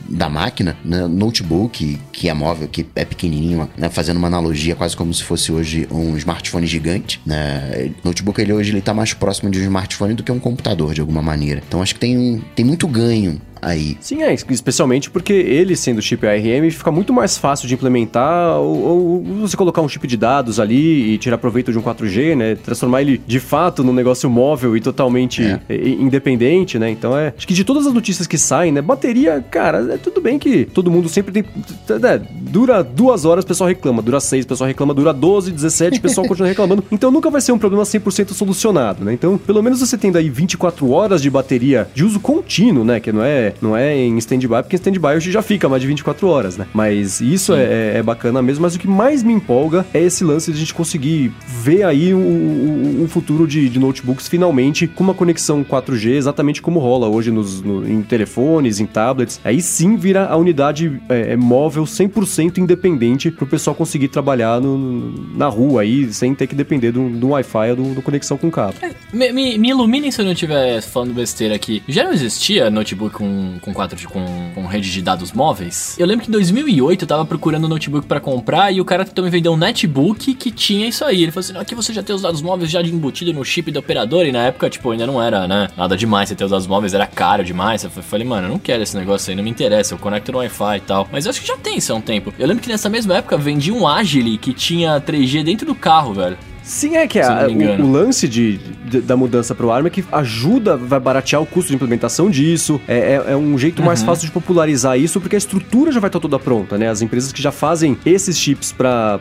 C: da máquina, né, notebook, que é móvel, que é pequenininho, né, fazendo uma analogia quase como se fosse hoje um smartphone gigante, né? Notebook ele hoje ele tá mais próximo de um smartphone do que um computador de alguma maneira. Então acho que tem, tem muito ganho aí.
A: Sim, é, especialmente porque ele sendo chip ARM fica muito mais fácil de implementar ou, ou, você colocar um chip de dados ali e tirar proveito de um 4G, né? Transformar ele de fato num negócio móvel e totalmente é. independente, né? Então é. Acho que de todas as notícias que saem, né? Bateria, cara, é tudo bem que todo mundo sempre tem. É, dura duas horas, o pessoal reclama. Dura seis, o pessoal reclama. Dura 12, 17, o pessoal continua reclamando. Então nunca vai ser um problema 100% solucionado, né? Então, pelo menos você tendo aí 24 horas de bateria de uso contínuo, né? Que não é não é em stand-by, porque em stand-by hoje já fica mais de 24 horas, né? Mas isso é, é, é, bacana mesmo, mas o que mais me empolga é esse lance de a gente conseguir ver aí um, um futuro de, de, notebooks finalmente com uma conexão 4G, exatamente como rola hoje nos, no, em telefones, em tablets. Aí sim vira a unidade é, é móvel 100% independente para o pessoal conseguir trabalhar no, na rua aí, sem ter que depender do, do Wi-Fi ou do, do, conexão com cabo. É,
B: me, me, me iluminem se eu não estiver falando besteira aqui. Já não existia notebook com com, 4 com, com rede de dados móveis. Eu lembro que em 2008 eu tava procurando um notebook para comprar e o cara tentou me vender um netbook que tinha isso aí. Ele falou assim: aqui você já tem os dados móveis já embutido no chip do operador. E na época, tipo, ainda não era, né? Nada demais. Você ter os dados móveis era caro demais. Eu falei, mano, eu não quero esse negócio aí, não me interessa. Eu conecto no Wi-Fi e tal. Mas eu acho que já tem isso há um tempo. Eu lembro que nessa mesma época vendi um Agile que tinha 3G dentro do carro, velho.
A: Sim, é que a, o, o, lance de, de, da mudança para o ARM é que ajuda, vai baratear o custo de implementação disso, é, é, é um jeito uhum. mais fácil de popularizar isso, porque a estrutura já vai estar toda pronta, né? As empresas que já fazem esses chips para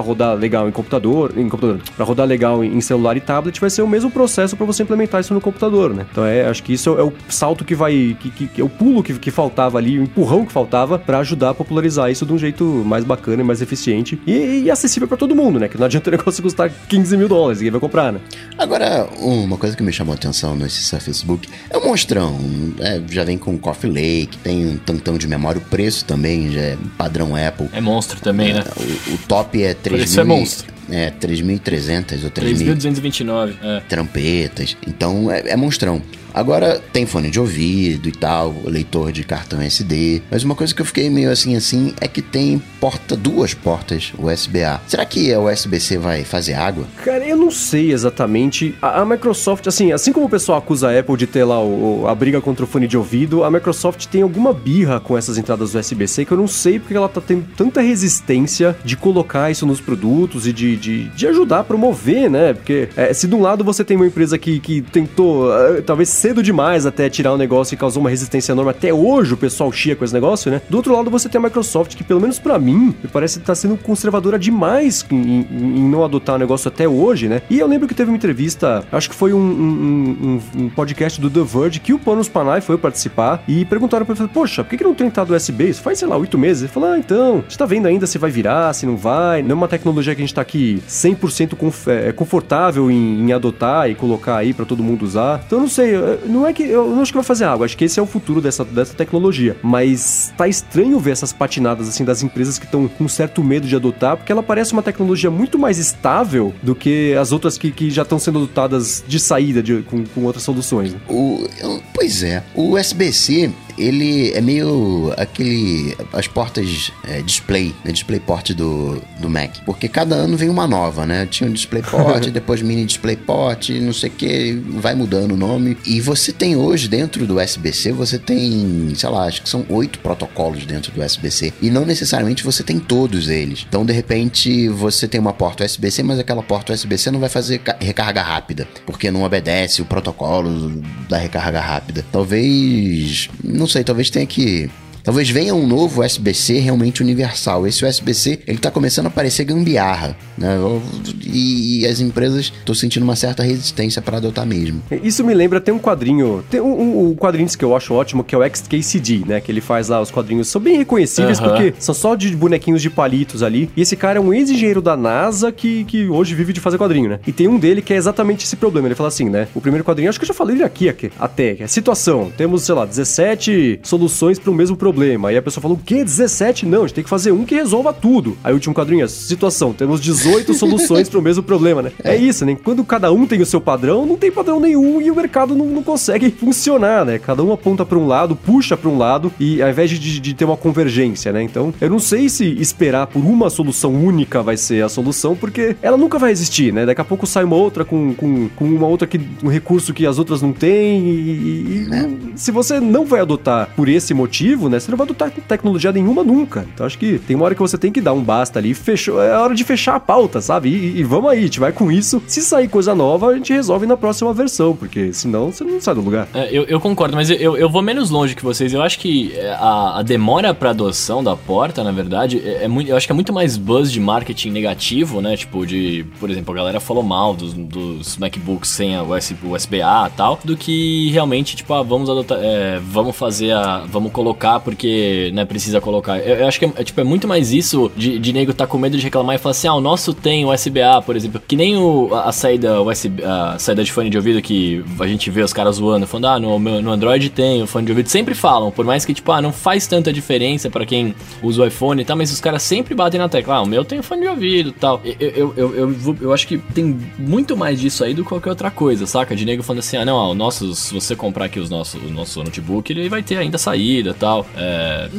A: rodar legal em computador, em computador, para rodar legal em, em, celular e tablet, vai ser o mesmo processo para você implementar isso no computador, né? Então é, acho que isso é, o salto que vai, que, que, que é o pulo que, que faltava ali, o empurrão que faltava para ajudar a popularizar isso de um jeito mais bacana e mais eficiente e, e acessível para todo mundo, né? Que não adianta o negócio custar custar 15 mil dólares, ninguém vai comprar, né?
C: Agora, uma coisa que me chamou a atenção nesse Facebook é o monstrão. É, já vem com Coffee Lake, tem um tantão de memória, o preço também já é padrão Apple.
B: É monstro também,
C: é,
B: né?
C: O, o top é 3
B: Isso é monstro.
C: É, 3.300 ou
B: 3.229. É.
C: Trampetas. Então, é, é monstrão. Agora tem fone de ouvido e tal, leitor de cartão SD. Mas uma coisa que eu fiquei meio assim assim é que tem porta, duas portas USB-A. Será que a USB-C vai fazer água?
A: Cara, eu não sei exatamente. A, a, Microsoft, assim, assim como o pessoal acusa a Apple de ter lá o, a briga contra o fone de ouvido, a Microsoft tem alguma birra com essas entradas USB-C que eu não sei porque ela tá tendo tanta resistência de colocar isso nos produtos e de, de, de ajudar a promover, né? Porque é, se de um lado você tem uma empresa que, que tentou, uh, talvez cedo demais até tirar um negócio e causou uma resistência enorme, até hoje o pessoal chia com esse negócio, né? Do outro lado você tem a Microsoft que, pelo menos para mim, me parece estar tá sendo conservadora demais em, em, em, não adotar o negócio até hoje, né? E eu lembro que teve uma entrevista, acho que foi um, um, um, um podcast do The Verge que o Panos Panay foi participar e perguntaram pra ele, poxa, por que, que não tem entrado USB? Isso faz, sei lá, oito meses. Ele falou, ah, então, você tá vendo ainda se vai virar, se não vai, não é uma tecnologia que a gente tá aqui 100% conf é, confortável em, em, adotar e colocar aí para todo mundo usar. Então, não sei, não é que, eu não acho que vai fazer água, acho que esse é o futuro dessa, dessa tecnologia, mas tá estranho ver essas patinadas, assim, das empresas que estão com certo medo de adotar, porque ela parece uma tecnologia muito mais estável do que as outras que, que já estão sendo adotadas de saída de, com, com outras soluções. Né?
C: O, pois é, o USB-C ele é meio aquele. as portas é, display, né? DisplayPort do, do Mac. Porque cada ano vem uma nova, né? Tinha o DisplayPort, depois mini DisplayPort, não sei o que, vai mudando o nome. E você tem hoje dentro do USB-C, você tem, sei lá, acho que são oito protocolos dentro do USB-C. E não necessariamente você tem todos eles. Então, de repente, você tem uma porta USB-C, mas aquela porta USB-C não vai fazer recarga rápida, porque não obedece o protocolo da recarga rápida. Talvez. Não não sei, talvez tenha que Talvez venha um novo USB-C realmente universal. Esse USB-C, ele tá começando a parecer gambiarra, né? E, e as empresas estão sentindo uma certa resistência para adotar mesmo.
A: Isso me lembra, tem um quadrinho, tem um, um, um quadrinho que eu acho ótimo, que é o XKCD, né? Que ele faz lá, os quadrinhos são bem reconhecíveis, uhum. porque são só de bonequinhos de palitos ali. E esse cara é um ex-engenheiro da NASA que, que hoje vive de fazer quadrinho, né? E tem um dele que é exatamente esse problema. Ele fala assim, né? O primeiro quadrinho, acho que eu já falei ele aqui, aqui até, é situação. Temos, sei lá, 17 soluções para o mesmo problema problema. Aí a pessoa falou, o quê? 17? Não, a gente tem que fazer um que resolva tudo. Aí o último quadrinho é situação, temos 18 soluções para o mesmo problema, né? É isso, né? Quando cada um tem o seu padrão, não tem padrão nenhum e o mercado não, não consegue funcionar, né? Cada um aponta para um lado, puxa para um lado e ao invés de, de ter uma convergência, né? Então, eu não sei se esperar por uma solução única vai ser a solução, porque ela nunca vai existir, né? Daqui a pouco sai uma outra com, com, com uma outra que um recurso que as outras não têm e, e, e é. se você não vai adotar por esse motivo, né? Você não vai adotar tecnologia nenhuma nunca. Então acho que tem uma hora que você tem que dar um basta ali, fechou, é hora de fechar a pauta, sabe? E, e, vamos aí, a gente vai com isso. Se sair coisa nova, a gente resolve na próxima versão, porque senão você não sai do lugar.
B: É, eu, eu, concordo, mas eu, eu vou menos longe que vocês. Eu acho que é, a, a demora para adoção da porta, na verdade, é, é, muito, eu acho que é muito mais buzz de marketing negativo, né? Tipo, de, por exemplo, a galera falou mal dos, dos MacBooks sem a USB-A e tal, do que realmente, tipo, ah, vamos adotar, é, vamos fazer a, vamos colocar porque, né, precisa colocar. Eu, eu acho que é, é, tipo, é muito mais isso de, de nego tá com medo de reclamar e falar assim, ah, o nosso tem USB-A, por exemplo. Que nem o, a, a saída USB, a saída de fone de ouvido que a gente vê os caras zoando, falando, ah, no, no Android tem o fone de ouvido. Sempre falam, por mais que, tipo, ah, não faz tanta diferença para quem usa o iPhone e tal, mas os caras sempre batem na tecla, ah, o meu tem fone de ouvido e tal. Eu, eu, eu, eu, eu, acho que tem muito mais disso aí do que qualquer outra coisa, saca? De nego falando assim, ah, não, ó, o nosso, se você comprar aqui os nossos, o nosso notebook, ele vai ter ainda saída e tal. É,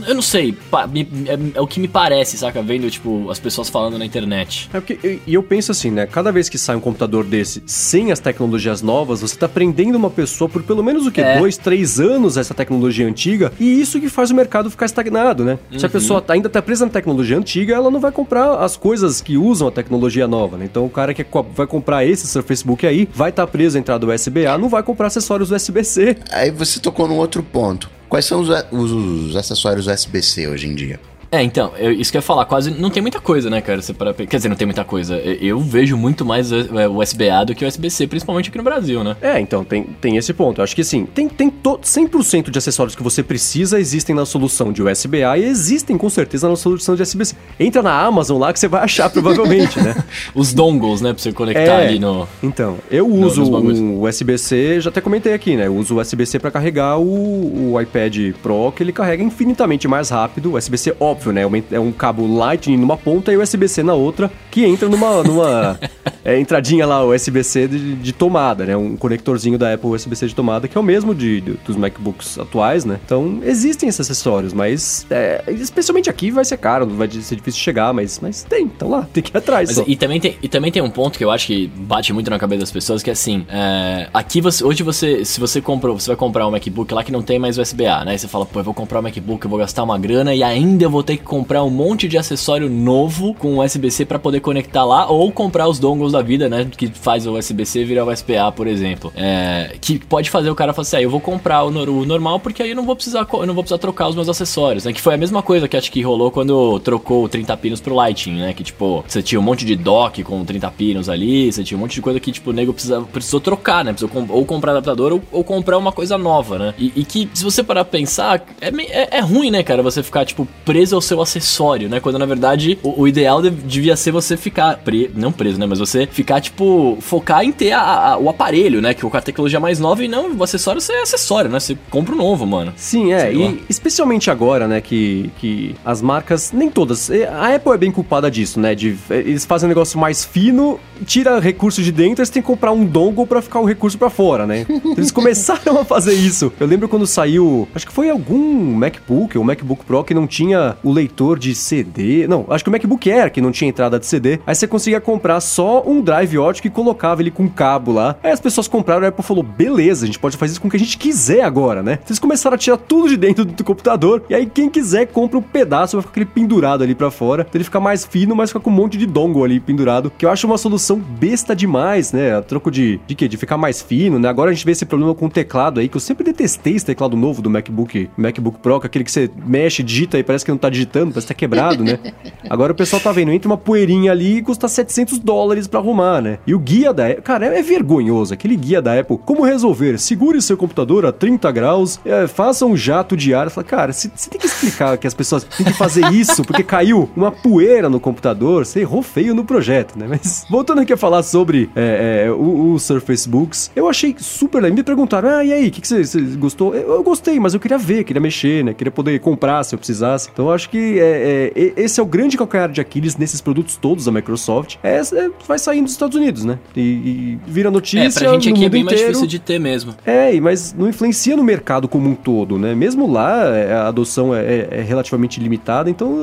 B: eu não sei, é, é, o que me parece, saca? Vendo, tipo, as pessoas falando na internet.
A: É porque, e eu penso assim, né? Cada vez que sai um computador desse sem as tecnologias novas, você tá prendendo uma pessoa por pelo menos o que? É. Dois, três anos essa tecnologia antiga, e isso que faz o mercado ficar estagnado, né? Uhum. Se a uhum. pessoa tá, ainda tá presa na tecnologia antiga, ela não vai comprar as coisas que usam a tecnologia nova, né? Então o cara que vai comprar esse seu Facebook aí, vai estar tá preso a entrada USB-A, não vai comprar acessórios USB-C.
C: Aí você tocou num outro ponto. Quais são os, os, os acessórios USB-C hoje em dia?
B: É, então, eu, isso que eu ia falar, quase não tem muita coisa, né, cara? Você para, quer dizer, não tem muita coisa. Eu vejo muito mais USB-A do que USB-C, principalmente aqui no Brasil, né?
A: É, então, tem, tem esse ponto. Eu acho que sim, tem, tem to, 100% de acessórios que você precisa existem na solução de USB-A e existem com certeza na solução de USB-C. Entra na Amazon lá que você vai achar provavelmente, né?
B: Os dongles, né, pra você conectar é, ali no.
A: Então, eu uso o USB-C, já até comentei aqui, né? Eu uso o USB-C para carregar o, o iPad Pro, que ele carrega infinitamente mais rápido. O USB-C, óbvio óbvio, né? É um cabo Lightning numa ponta e USB-C na outra, que entra numa, numa é, entradinha lá, USB-C de, de, tomada, né? Um conectorzinho da Apple USB-C de tomada, que é o mesmo de, de, dos MacBooks atuais, né? Então, existem esses acessórios, mas é, especialmente aqui vai ser caro, vai ser difícil chegar, mas, mas tem, então lá, tem que ir atrás.
B: Mas, e, também tem, e também tem um ponto que eu acho que bate muito na cabeça das pessoas, que é assim, é, aqui você, hoje você, se você comprou, você vai comprar um MacBook lá que não tem mais USB-A, né? E você fala, pô, eu vou comprar um MacBook, eu vou gastar uma grana e ainda eu vou ter que comprar um monte de acessório novo com USB-C para poder conectar lá, ou comprar os dongles da vida, né? Que faz o USB-C virar USB-A, por exemplo. É, que pode fazer o cara falar assim, ah, eu vou comprar o, o, normal porque aí eu não vou precisar, eu não vou precisar trocar os meus acessórios, né? Que foi a mesma coisa que acho que rolou quando trocou o 30 pinos pro Lightning, né? Que tipo, você tinha um monte de dock com 30 pinos ali, você tinha um monte de coisa que tipo, o nego precisa, precisou trocar, né? Precisou com, ou comprar adaptador ou, ou, comprar uma coisa nova, né? E, e, que, se você parar pra pensar, é, é, é, ruim, né, cara? Você ficar, tipo, preso ao seu acessório, né? Quando na verdade o, o ideal devia ser você ficar, pre, não preso, né? Mas você ficar, tipo, focar em ter a, a, o aparelho, né? Que com a tecnologia mais nova e não o acessório você é acessório, né? Você compra o um novo, mano.
A: Sim, é. Sei e lá. especialmente agora, né? Que, que as marcas, nem todas. A Apple é bem culpada disso, né? De, eles fazem um negócio mais fino, tira recursos de dentro, eles têm que comprar um dongle para ficar o recurso para fora, né? Eles começaram a fazer isso. Eu lembro quando saiu, acho que foi algum MacBook ou MacBook Pro que não tinha o leitor de CD. Não, acho que o MacBook Air que não tinha entrada de CD. Aí você conseguia comprar só um drive ótico e colocava ele com cabo lá. Aí as pessoas compraram, a Apple falou: beleza, a gente pode fazer isso com o que a gente quiser agora, né? Eles começaram a tirar tudo de dentro do computador. E aí quem quiser compra um pedaço, vai ficar aquele pendurado ali para fora. Então ele fica mais fino, mas fica com um monte de dongle ali pendurado. Que eu acho uma solução besta demais, né? A troco de, de quê? De ficar mais fino, né? Agora a gente vê esse problema com o teclado aí, que eu sempre detestei esse teclado novo do MacBook, MacBook Pro, é aquele que você mexe, digita e parece que não tá digitando, parece que tá quebrado, né? Agora o pessoal tá vendo, entra uma poeirinha ali e custa 700 dólares para arrumar, né? E o guia da Apple, cara, é, vergonhoso, aquele guia da Apple, como resolver, segure seu computador a 30 graus, é, faça um jato de ar, fala, cara, você tem que explicar que as pessoas têm que fazer isso, porque caiu uma poeira no computador, você errou feio no projeto, né? Mas voltando aqui a falar sobre é, é, o, o Surface Books, eu achei super legal, me perguntaram, ah, e aí, o que, que você, você gostou? Eu, eu, gostei, mas eu queria ver, queria mexer, né? Queria poder comprar se eu precisasse. Então eu acho que é, é, esse é o grande calcanhar de Aquiles nesses produtos todos da Microsoft. É, é vai sair dos Estados Unidos, né? E, e vira notícia. É,
B: pra gente aqui é bem
A: inteiro.
B: mais difícil de ter mesmo.
A: É, mas não influencia no mercado como um todo, né? Mesmo lá, é, a adoção é, é, relativamente limitada, então.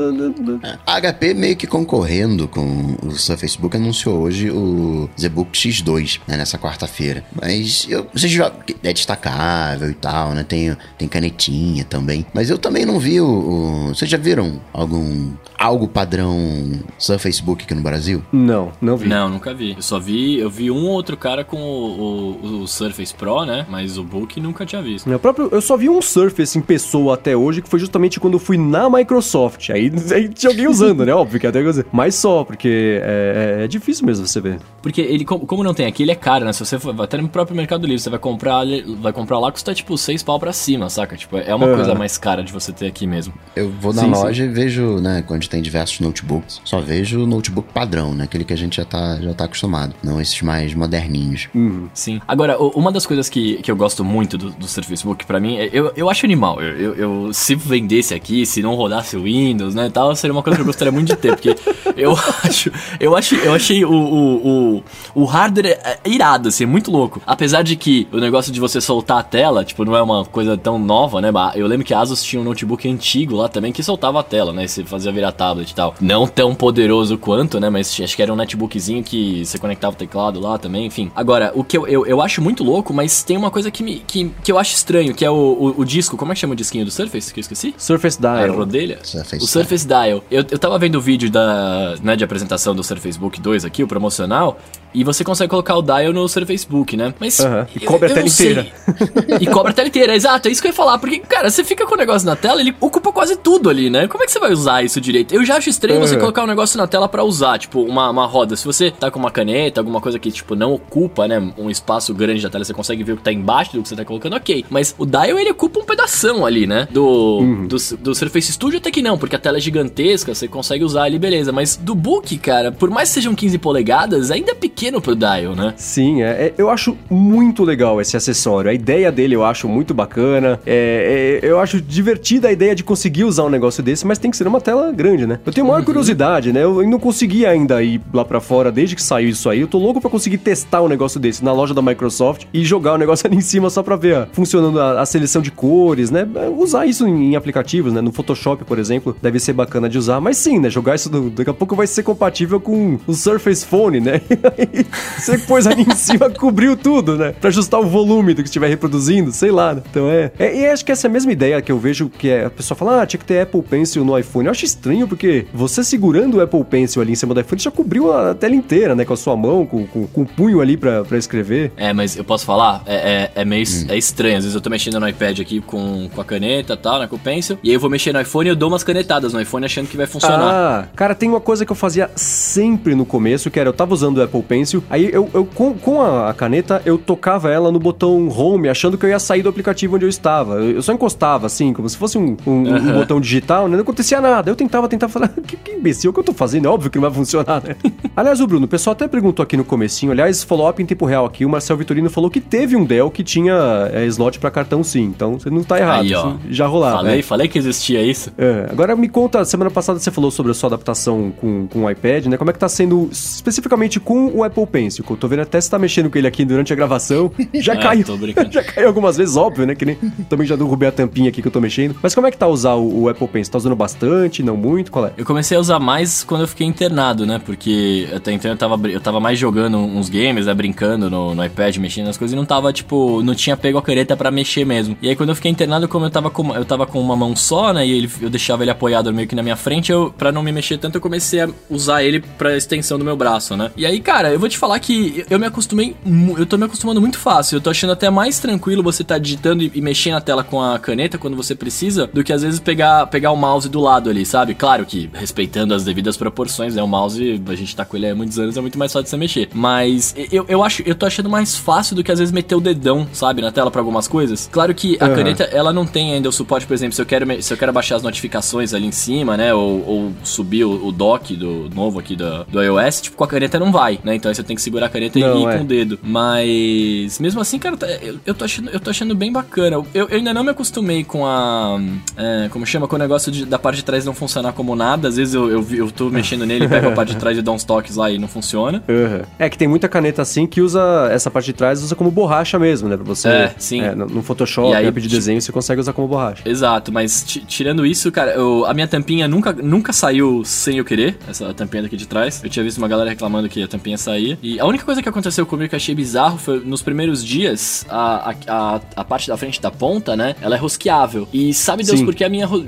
C: A HP meio que concorrendo com o seu Facebook anunciou hoje o ZBook X2, né, nessa quarta-feira. Mas eu, você já é destacável e tal, né? Tem, tem canetinha também. Mas eu também não vi o, o. Vocês já viram algum algo padrão Surface Book aqui no Brasil?
A: Não, não vi.
B: Não, nunca vi. Eu só vi, eu vi um ou outro cara com o, o, o Surface Pro, né? Mas o Book nunca tinha visto.
A: Eu, próprio, eu só vi um Surface em pessoa até hoje, que foi justamente quando eu fui na Microsoft. Aí, aí tinha alguém usando, né? Óbvio que até coisa. Mas só, porque é, é, é, difícil mesmo você ver.
B: Porque ele, como, como não tem aqui, ele é caro, né? Se você for até no próprio Mercado Livre, você vai comprar, vai comprar lá, custa tipo seis pau pra cima, saca? Tipo, é uma uhum. coisa mais cara de você ter aqui mesmo.
C: Eu vou na sim, loja sim. e vejo, né, quando tem diversos notebooks, só vejo o notebook padrão, né? Aquele que a gente já tá, já tá acostumado, não esses mais moderninhos.
B: Uhum. Sim. Agora, uma das coisas que, que eu gosto muito do, do Surface Book, pra mim, é, eu, eu acho animal. Eu, eu, eu, se vendesse aqui, se não rodasse o Windows, né, tal, seria uma coisa que eu gostaria muito de ter, porque eu acho, eu acho, eu achei o, o, o, o hardware é, é irado, assim, muito louco. Apesar de que o negócio de você soltar a tela, tipo, não é uma coisa tão nova, né? Eu lembro que a Asus tinha um notebook antigo lá também que soltava a tela, né? Você fazia virar tablet e tal. Não tão poderoso quanto, né? Mas acho que era um netbookzinho que você conectava o teclado lá também, enfim. Agora, o que eu, eu, eu acho muito louco, mas tem uma coisa que, me, que, que eu acho estranho, que é o, o, o disco. Como é que chama o disquinho do Surface? Que eu esqueci?
A: Surface Dial.
B: A rodelha? Surface o Surface Dial. Eu, eu tava vendo o vídeo da, né, de apresentação do Surface Book 2 aqui, o promocional, e você consegue colocar o dial no seu Facebook, né?
A: Mas. Uhum. E cobre eu, a tela inteira.
B: e cobre a tela inteira, exato. É isso que eu ia falar. Porque, cara, você fica com o negócio na tela, ele ocupa quase tudo ali, né? Como é que você vai usar isso direito? Eu já acho estranho você colocar um negócio na tela para usar, tipo, uma, uma roda. Se você tá com uma caneta, alguma coisa que, tipo, não ocupa, né? Um espaço grande da tela, você consegue ver o que tá embaixo do que você tá colocando, ok. Mas o dial, ele ocupa um pedação ali, né? Do, uhum. do, do Surface Studio até que não, porque a tela é gigantesca, você consegue usar ali, beleza. Mas do Book, cara, por mais que sejam 15 polegadas, ainda é pequeno pro dial, né? né?
A: Sim, é, é, eu acho muito legal esse acessório. A ideia dele eu acho muito bacana. É, é, eu acho divertida a ideia de conseguir usar um negócio negócio desse, mas tem que ser numa tela grande, né? Eu tenho maior curiosidade, né? Eu não consegui ainda ir lá pra fora desde que saiu isso aí. Eu tô louco pra conseguir testar um negócio desse na loja da Microsoft e jogar o negócio ali em cima só pra ver ó, funcionando a, a seleção de cores, né? Usar isso em, em aplicativos, né? No Photoshop, por exemplo, deve ser bacana de usar. Mas sim, né? Jogar isso do- daqui a pouco vai ser compatível com o Surface Phone, né? Você pôs ali em cima, cobriu tudo, né? Pra ajustar o volume do que estiver reproduzindo, sei lá, né? Então é. é e acho que essa é a mesma ideia que eu vejo que é a pessoa fala, ah, tinha que ter Apple Pencil no iPhone. Eu acho estranho porque você segurando o Apple Pencil ali em cima do iPhone já cobriu a tela inteira, né? Com a sua mão, com, com, com o punho ali pra, pra escrever.
B: É, mas eu posso falar? É, é, é meio é estranho. Às vezes eu tô mexendo no iPad aqui com, com a caneta e tal, né? Com o pencil. E aí eu vou mexer no iPhone e eu dou umas canetadas no iPhone achando que vai funcionar.
A: Ah, cara, tem uma coisa que eu fazia sempre no começo, que era eu tava usando o Apple Pencil, aí eu, eu com, com a, a caneta, eu tocava ela no botão Home, achando que eu ia sair do aplicativo onde eu estava. Eu, eu só encostava, assim, como se fosse um, um- um botão digital, né? Não acontecia nada. Eu tentava, tentava falar, que, que imbecil, o que eu tô fazendo? É óbvio que não vai funcionar, né? aliás, o Bruno, o pessoal até perguntou aqui no comecinho, aliás, follow-up em tempo real aqui, o Marcel Vitorino falou que teve um Dell que tinha é, slot pra cartão sim, então você não tá errado,
B: Aí, ó.
A: já rolava.
B: falei,
A: é.
B: falei que existia isso.
A: É, agora me conta, semana passada você falou sobre a sua adaptação com, com o iPad, né? Como é que tá sendo especificamente com o Apple Pencil? Que eu tô vendo até você tá mexendo com ele aqui durante a gravação. Já
B: É,
A: caiu. já caiu algumas vezes, óbvio, né? Que nem também já derrubei a tampinha aqui que eu tô mexendo. Mas como é que tá usar o, o Apple Pencil? Tá usando bastante? Não muito? Qual é?
B: Eu comecei a usar mais quando eu fiquei internado, né? Porque até então eu tava, eu tava mais jogando uns games, né? Brincando no, no iPad, mexendo nas coisas e não tava, tipo, não tinha pego a caneta pra mexer mesmo. E aí quando eu fiquei internado, como eu tava com, eu tava com uma mão só, né? E ele, eu deixava ele apoiado meio que na minha frente, eu, pra não me mexer tanto, eu comecei a usar ele pra extensão do meu braço, né? E aí, cara, eu vou te falar que eu me acostumei, eu tô me acostumando muito fácil. Eu tô achando até mais tranquilo você tá digitando e, e na tela com a caneta quando você precisa, do que às vezes pegar, pegar o mouse do lado ali, sabe? Claro que respeitando as devidas proporções, né? O mouse, a gente tá com ele há muitos anos, é muito mais fácil de você mexer. Mas eu, eu acho, eu tô achando mais fácil do que às vezes meter o dedão, sabe, na tela pra algumas coisas. Claro que a
A: Aham.
B: caneta, ela não tem ainda o suporte, por exemplo, se eu quero, se eu quero baixar as notificações ali em cima, né? Ou, ou subir o, o dock do novo aqui do, do iOS, tipo, com a caneta não vai, né? Então aí você tem que segurar a caneta e
A: Não,
B: ir
A: é.
B: com o dedo. Mas mesmo assim, cara, tá- eu, eu tô achando, eu tô achando bem bacana. Eu, eu ainda não me acostumei com a. é, como chama? Com o negócio de- da parte de trás não funcionar como nada. Às vezes eu, eu, eu tô mexendo nele, pego a parte de trás e dou uns toques lá e não funciona.
A: Aham. É que tem muita caneta assim que usa essa parte de trás, usa como borracha mesmo, né? Pra você.
B: É, sim.
A: no, no Photoshop,
B: E aí,
A: app de
B: tipo-
A: desenho, você consegue usar como borracha.
B: Exato, mas ti- tirando isso, cara, eu- a minha tampinha nunca, nunca saiu sem eu querer, essa tampinha daqui de trás. Eu tinha visto uma galera reclamando que a tampinha saía. E a única coisa que aconteceu comigo que eu achei bizarro foi nos primeiros dias, a, a, a, a parte da frente da ponta, né? Ela é rosqueável. E sabe Deus
A: Sim.
B: por que a minha ro-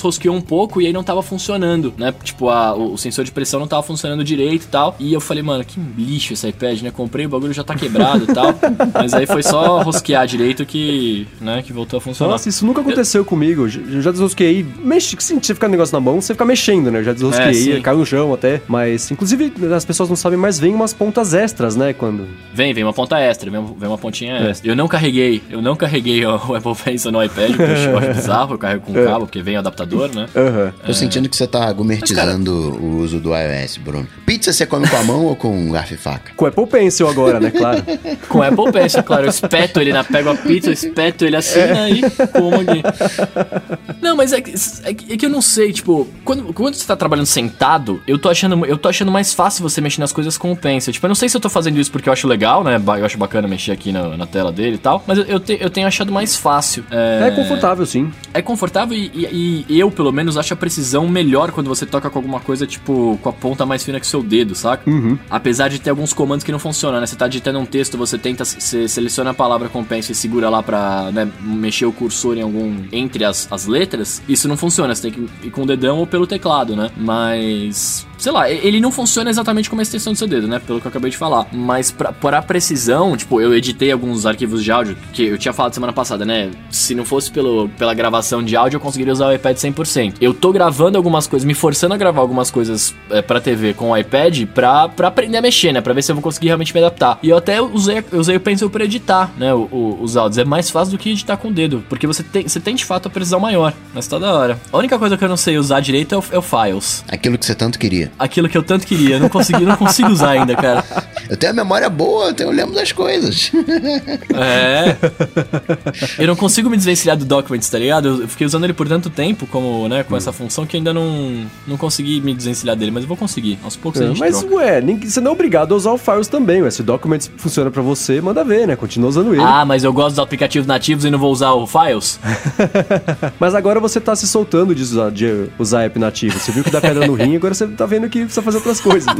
B: desrosqueou um pouco e aí não tava funcionando, né? Tipo, a, o, o sensor de pressão não tava funcionando direito e tal. E eu falei, mano, que lixo esse iPad, né? Comprei, o bagulho já tá quebrado e tal. Mas aí foi só rosquear direito que, né, que voltou a funcionar.
A: Nossa, isso nunca aconteceu comigo. Eu já desrosquei. Mexe, sim, você ficar um negócio na mão, você fica mexendo, né? Eu já
B: É,
A: desrosquei,
B: sim.
A: caiu no chão até. Mas, inclusive, as pessoas não sabem, mas vem umas pontas extras, né? Quando.
B: Vem, vem uma ponta extra, vem, vem uma pontinha
A: É.
B: extra. Eu não carreguei, eu não carreguei o, o Apple Pencil no iPad, porque eu acho bizarro, eu carrego com
A: É.
B: cabo, porque vem o adaptador, né?
A: Aham.
C: Tô sentindo que você tá gourmetizando o uso do iOS, Bruno. Pizza você come com a mão ou com garfo e faca?
A: Com Apple Pencil agora, né? Claro.
B: Com o Apple Pencil, claro, eu espeto ele na, pego a pizza, eu espeto ele assim, né, e como aqui. Não, mas é que, é que é que eu não sei, tipo, quando, quando você tá trabalhando sentado, eu tô achando, eu tô achando mais fácil você mexer nas coisas com o Pencil. Tipo, eu não sei se eu tô fazendo isso porque eu acho legal, né, eu acho bacana mexer aqui na, na tela dele e tal, mas eu, eu, te- eu tenho achado mais fácil.
A: É confortável, sim.
B: É confortável e, e- e eu, pelo menos, acho a precisão melhor quando você toca com alguma coisa, tipo, com a ponta mais fina que o seu dedo, saca?
A: Uhum.
B: Apesar de ter alguns comandos que não funcionam, né? Você tá digitando um texto, você tenta, você seleciona a palavra com o pencil e segura lá pra né, mexer o cursor em algum. entre as, as letras. Isso não funciona, você tem que ir com o dedão ou pelo teclado, né? Mas. Sei lá, ele não funciona exatamente como a extensão do seu dedo, né? Pelo que eu acabei de falar. Mas pra, precisão, tipo, eu editei alguns arquivos de áudio que eu tinha falado semana passada, né? Se não fosse pelo, pela gravação de áudio, eu conseguiria usar o iPad 100%. Eu tô gravando algumas coisas, me forçando a gravar algumas coisas é, pra TV com o iPad pra, pra aprender a mexer, né? Pra ver se eu vou conseguir realmente me adaptar. E eu até usei, usei o Pencil pra editar, né? o- o- os áudios. É mais fácil do que editar com o dedo, porque você tem, você tem de fato a precisão maior. Mas tá da hora. A única coisa que eu não sei usar direito é o, é o Files.
C: Aquilo que você tanto queria.
B: Aquilo que eu tanto queria, não consegui, não consigo usar ainda, cara.
C: Eu tenho a memória boa, eu lembro das coisas.
B: É. eu não consigo me desvencilhar do Documents, tá ligado? Eu fiquei usando ele por tanto tempo como, né, com hum. essa função que ainda não, não consegui me desvencilhar dele, mas eu vou conseguir. Aos poucos é, a gente
A: Mas,
B: troca.
A: ué, nem, você não é obrigado a usar o Files também, ué. Se o Documents funciona pra você, manda ver, né? Continua usando ele.
B: Ah, mas eu gosto dos aplicativos nativos e não vou usar o Files?
A: mas agora você tá se soltando de usar, de usar app nativo. Você viu que dá pedra no rim, agora você tá vendo que precisa fazer outras coisas.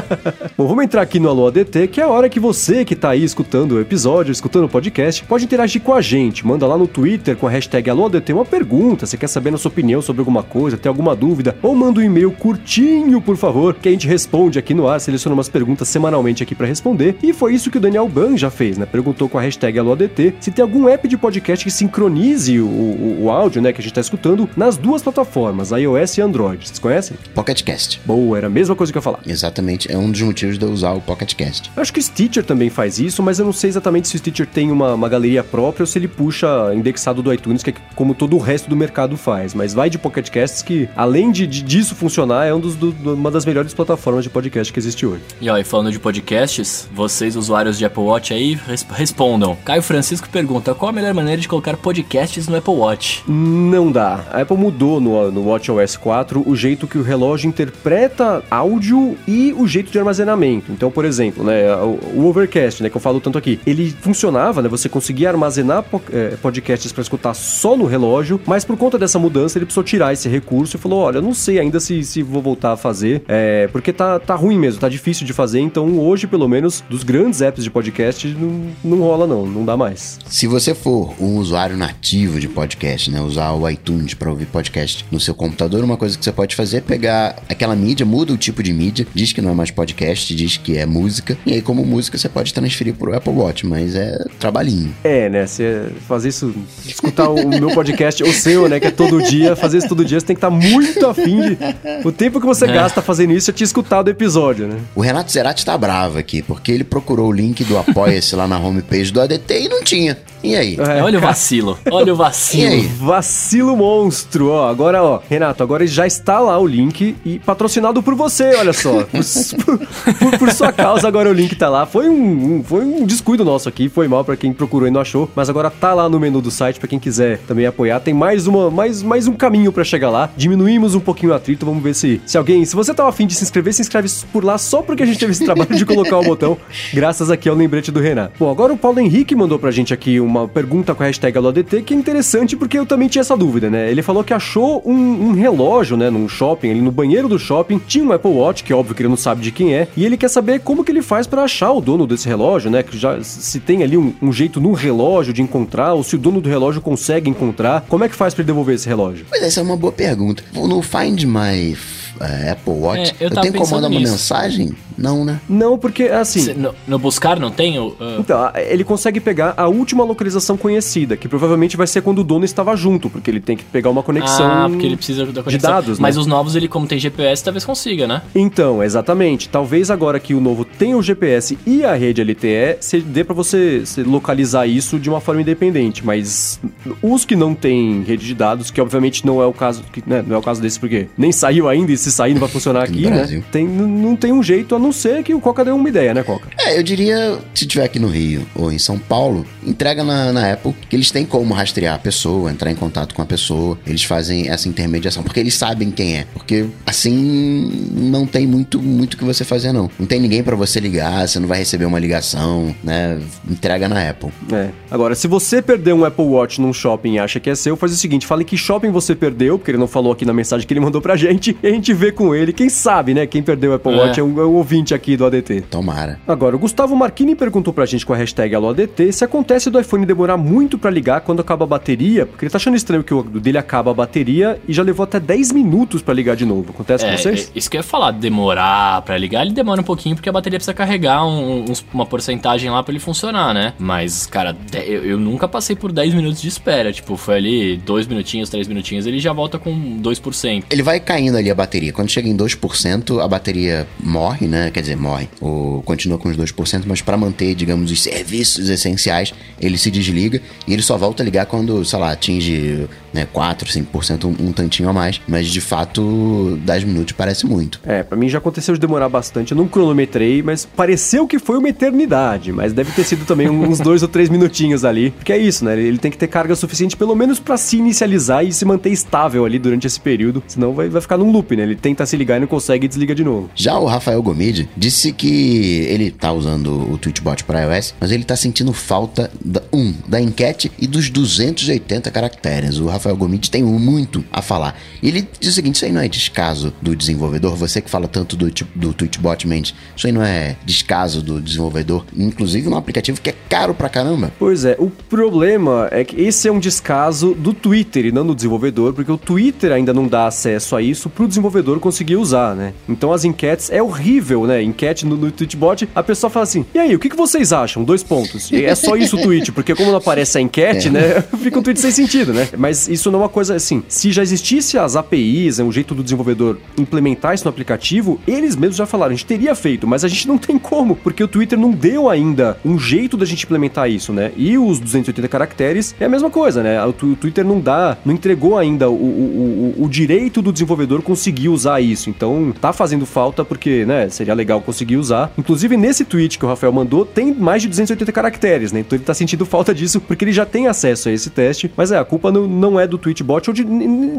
A: Bom, vamos entrar aqui no Alô ADT, que é a hora que você que tá aí escutando o episódio, escutando o podcast, pode interagir com a gente. Manda lá no Twitter com a hashtag AlôADT uma pergunta, você quer saber a sua opinião sobre alguma coisa, tem alguma dúvida, ou manda um e-mail curtinho, por favor, que a gente responde aqui no ar, seleciona umas perguntas semanalmente aqui para responder. E foi isso que o Daniel Ban já fez, né? Perguntou com a hashtag AlôADT se tem algum app de podcast que sincronize o, o, o áudio, né, que a gente tá escutando nas duas plataformas, iOS e Android. Vocês conhecem?
C: Pocket Cast.
A: Boa, era a mesma coisa que eu ia falar.
C: Exatamente, é um dos motivos de eu usar o Pocket Cast.
A: Acho que o Stitcher também faz isso, mas eu não sei exatamente se o Stitcher tem uma, uma galeria própria ou se ele puxa indexado do iTunes, que é como todo o resto do mercado faz. Mas vai de Pocket Casts que, além de, de disso funcionar, é um dos, do, uma das melhores plataformas de podcast que existe hoje.
B: E ó, e falando de podcasts, vocês usuários de Apple Watch aí, res respondam. Caio Francisco pergunta, qual a melhor maneira de colocar podcasts no Apple Watch?
A: Não dá. A Apple mudou no, no WatchOS 4 o jeito que o relógio interpreta áudio e o jeito de armazenamento. Então, por exemplo, né, o, o Overcast, né, que eu falo tanto aqui, ele funcionava, né, você conseguia armazenar é, podcasts para escutar só no relógio, mas por conta dessa mudança ele precisou tirar esse recurso e falou, olha, eu não sei ainda se, se vou voltar a fazer, é, porque tá, tá ruim mesmo, tá difícil de fazer, então hoje, pelo menos, dos grandes apps de podcast, não, não rola não, não dá mais.
C: Se você for um usuário nativo de podcast, né, usar o iTunes para ouvir podcast no seu computador, uma coisa que você pode fazer é pegar aquela mídia, muda o tipo de mídia, diz que não é mais podcast, diz que é música, e aí como música você pode transferir pro Apple Watch, mas é trabalhinho.
A: É, né, você fazer isso, escutar o meu podcast, o seu, né, que é todo dia, fazer isso todo dia, você tem que estar tá muito afim de... O tempo que você é. gasta fazendo isso é te escutar do episódio, né?
C: O Renato Zerati tá bravo aqui, porque ele procurou o link do Apoia-se lá na homepage do ADT e não tinha. E aí?
B: É, olha o vacilo. Olha o vacilo. E aí?
A: Vacilo monstro. Ó, agora, ó, Renato, agora já está lá o link e patrocinado por você, olha só. por, por, por, sua causa, agora o link tá lá. Foi um, um, foi um descuido nosso aqui, foi mal para quem procurou e não achou, mas agora tá lá no menu do site para quem quiser também apoiar. Tem mais uma, mais, mais um caminho para chegar lá. Diminuímos um pouquinho o atrito, vamos ver se, se alguém, se você tava afim de se inscrever, se inscreve por lá só porque a gente teve esse trabalho de colocar o botão, graças aqui ao lembrete do Renato. Bom, agora o Paulo Henrique mandou pra gente aqui um uma pergunta com a hashtag AloADT, que é interessante porque eu também tinha essa dúvida, né? Ele falou que achou um, um, relógio, né, num shopping, ali no banheiro do shopping, tinha um Apple Watch, que é óbvio que ele não sabe de quem é, e ele quer saber como que ele faz para achar o dono desse relógio, né? Que já se tem ali um, um, jeito no relógio de encontrar, ou se o dono do relógio consegue encontrar, como é que faz para devolver esse relógio?
C: Pois essa é uma boa pergunta. No Find My é, Apple Watch, é, eu, eu tenho como mandar uma mensagem? Não, né?
A: Não, porque assim.
B: no, no, buscar não tem? Uh...
A: Então, ele consegue pegar a última localização conhecida, que provavelmente vai ser quando o dono estava junto, porque ele tem que pegar uma conexão.
B: Ah, porque ele precisa da conexão.
A: de dados.
B: Mas
A: né?
B: os novos, ele, como tem GPS, talvez consiga, né?
A: Então, exatamente. Talvez agora que o novo tenha o GPS e a rede LTE, se dê para você localizar isso de uma forma independente. Mas os que não têm rede de dados, que obviamente não é o caso, que, né, não é o caso desse, porque nem saiu ainda e se sair não vai funcionar aqui, né? Tem, não tem um jeito a não ser que o Coca deu uma ideia, né, Coca?
C: É, eu diria, se tiver aqui no Rio ou em São Paulo, entrega na, na Apple, que eles têm como rastrear a pessoa, entrar em contato com a pessoa, eles fazem essa intermediação, porque eles sabem quem é. Porque assim não tem muito muito que você fazer, não. Não tem ninguém para você ligar, você não vai receber uma ligação, né? Entrega na Apple.
A: É. Agora, se você perdeu um Apple Watch num shopping e acha que é seu, faz o seguinte: fale que shopping você perdeu, porque ele não falou aqui na mensagem que ele mandou pra gente, e a gente vê com ele. Quem sabe, né? Quem perdeu o Apple é. Watch é um, é um ouvinte aqui do ADT.
C: Tomara.
A: Agora, o Gustavo Marquini perguntou pra gente com a hashtag AloADT se acontece do iPhone demorar muito para ligar quando acaba a bateria, porque ele tá achando estranho que o dele acaba a bateria e já levou até 10 minutos para ligar de novo. Acontece
B: é,
A: com vocês?
B: É, isso que eu ia falar, demorar para ligar, ele demora um pouquinho porque a bateria precisa carregar um, um, uma porcentagem lá para ele funcionar, né? Mas, cara, eu, eu, nunca passei por 10 minutos de espera. Tipo, foi ali 2 minutinhos, 3 minutinhos, ele já volta com 2%.
C: Ele vai caindo ali a bateria. Quando chega em 2%, a bateria morre, né? Quer dizer, morre. Ou continua com os 2%, mas para manter, digamos, os serviços essenciais, ele se desliga e ele só volta a ligar quando, sei lá, atinge né? 4, 5%, um, um tantinho a mais. Mas de fato, 10 minutos parece muito.
A: É, pra mim já aconteceu de demorar bastante. Eu não cronometrei, mas pareceu que foi uma eternidade. Mas deve ter sido também uns dois ou três minutinhos ali. Porque é isso, né? Ele tem que ter carga suficiente, pelo menos para se inicializar e se manter estável ali durante esse período. Senão vai, vai ficar num loop, né? Ele tenta se ligar e não consegue e desliga de novo.
C: Já o Rafael Gomide disse que ele tá usando o Twitchbot para iOS, mas ele tá sentindo falta, da, um, da enquete e dos 280 caracteres. O Rafael Gomide tem muito a falar. E ele diz o seguinte: isso aí não é descaso do desenvolvedor. Você que fala tanto do, do Twitchbot, Mendes, isso aí não é descaso do desenvolvedor. Inclusive num aplicativo que é caro pra caramba.
A: Pois é, o problema é que esse é um descaso do Twitter e não do desenvolvedor, porque o Twitter ainda não dá acesso a isso pro desenvolvedor conseguir usar, né? Então as enquetes é horrível, né? Enquete no, no Tweetbot, a pessoa fala assim: e aí, o que, que vocês acham? Dois pontos. E é só isso o tweet, porque como não aparece a enquete, é. né? Fica um tweet sem sentido, né? Mas isso não é uma coisa assim. Se já existisse as APIs, é um jeito do desenvolvedor implementar isso no aplicativo, eles mesmos já falaram, a gente teria feito, mas a gente não tem como, porque o Twitter não deu ainda um jeito da gente implementar isso, né? E os 280 caracteres é a mesma coisa, né? O, Twitter não dá, não entregou ainda o, o, o, o direito do desenvolvedor conseguir usar isso. Então tá fazendo falta porque, né, seria legal conseguir usar. Inclusive nesse tweet que o Rafael mandou, tem mais de 280 caracteres, né? Então ele tá sentindo falta disso porque ele já tem acesso a esse teste. Mas é, a culpa não, não é do Tweetbot ou de,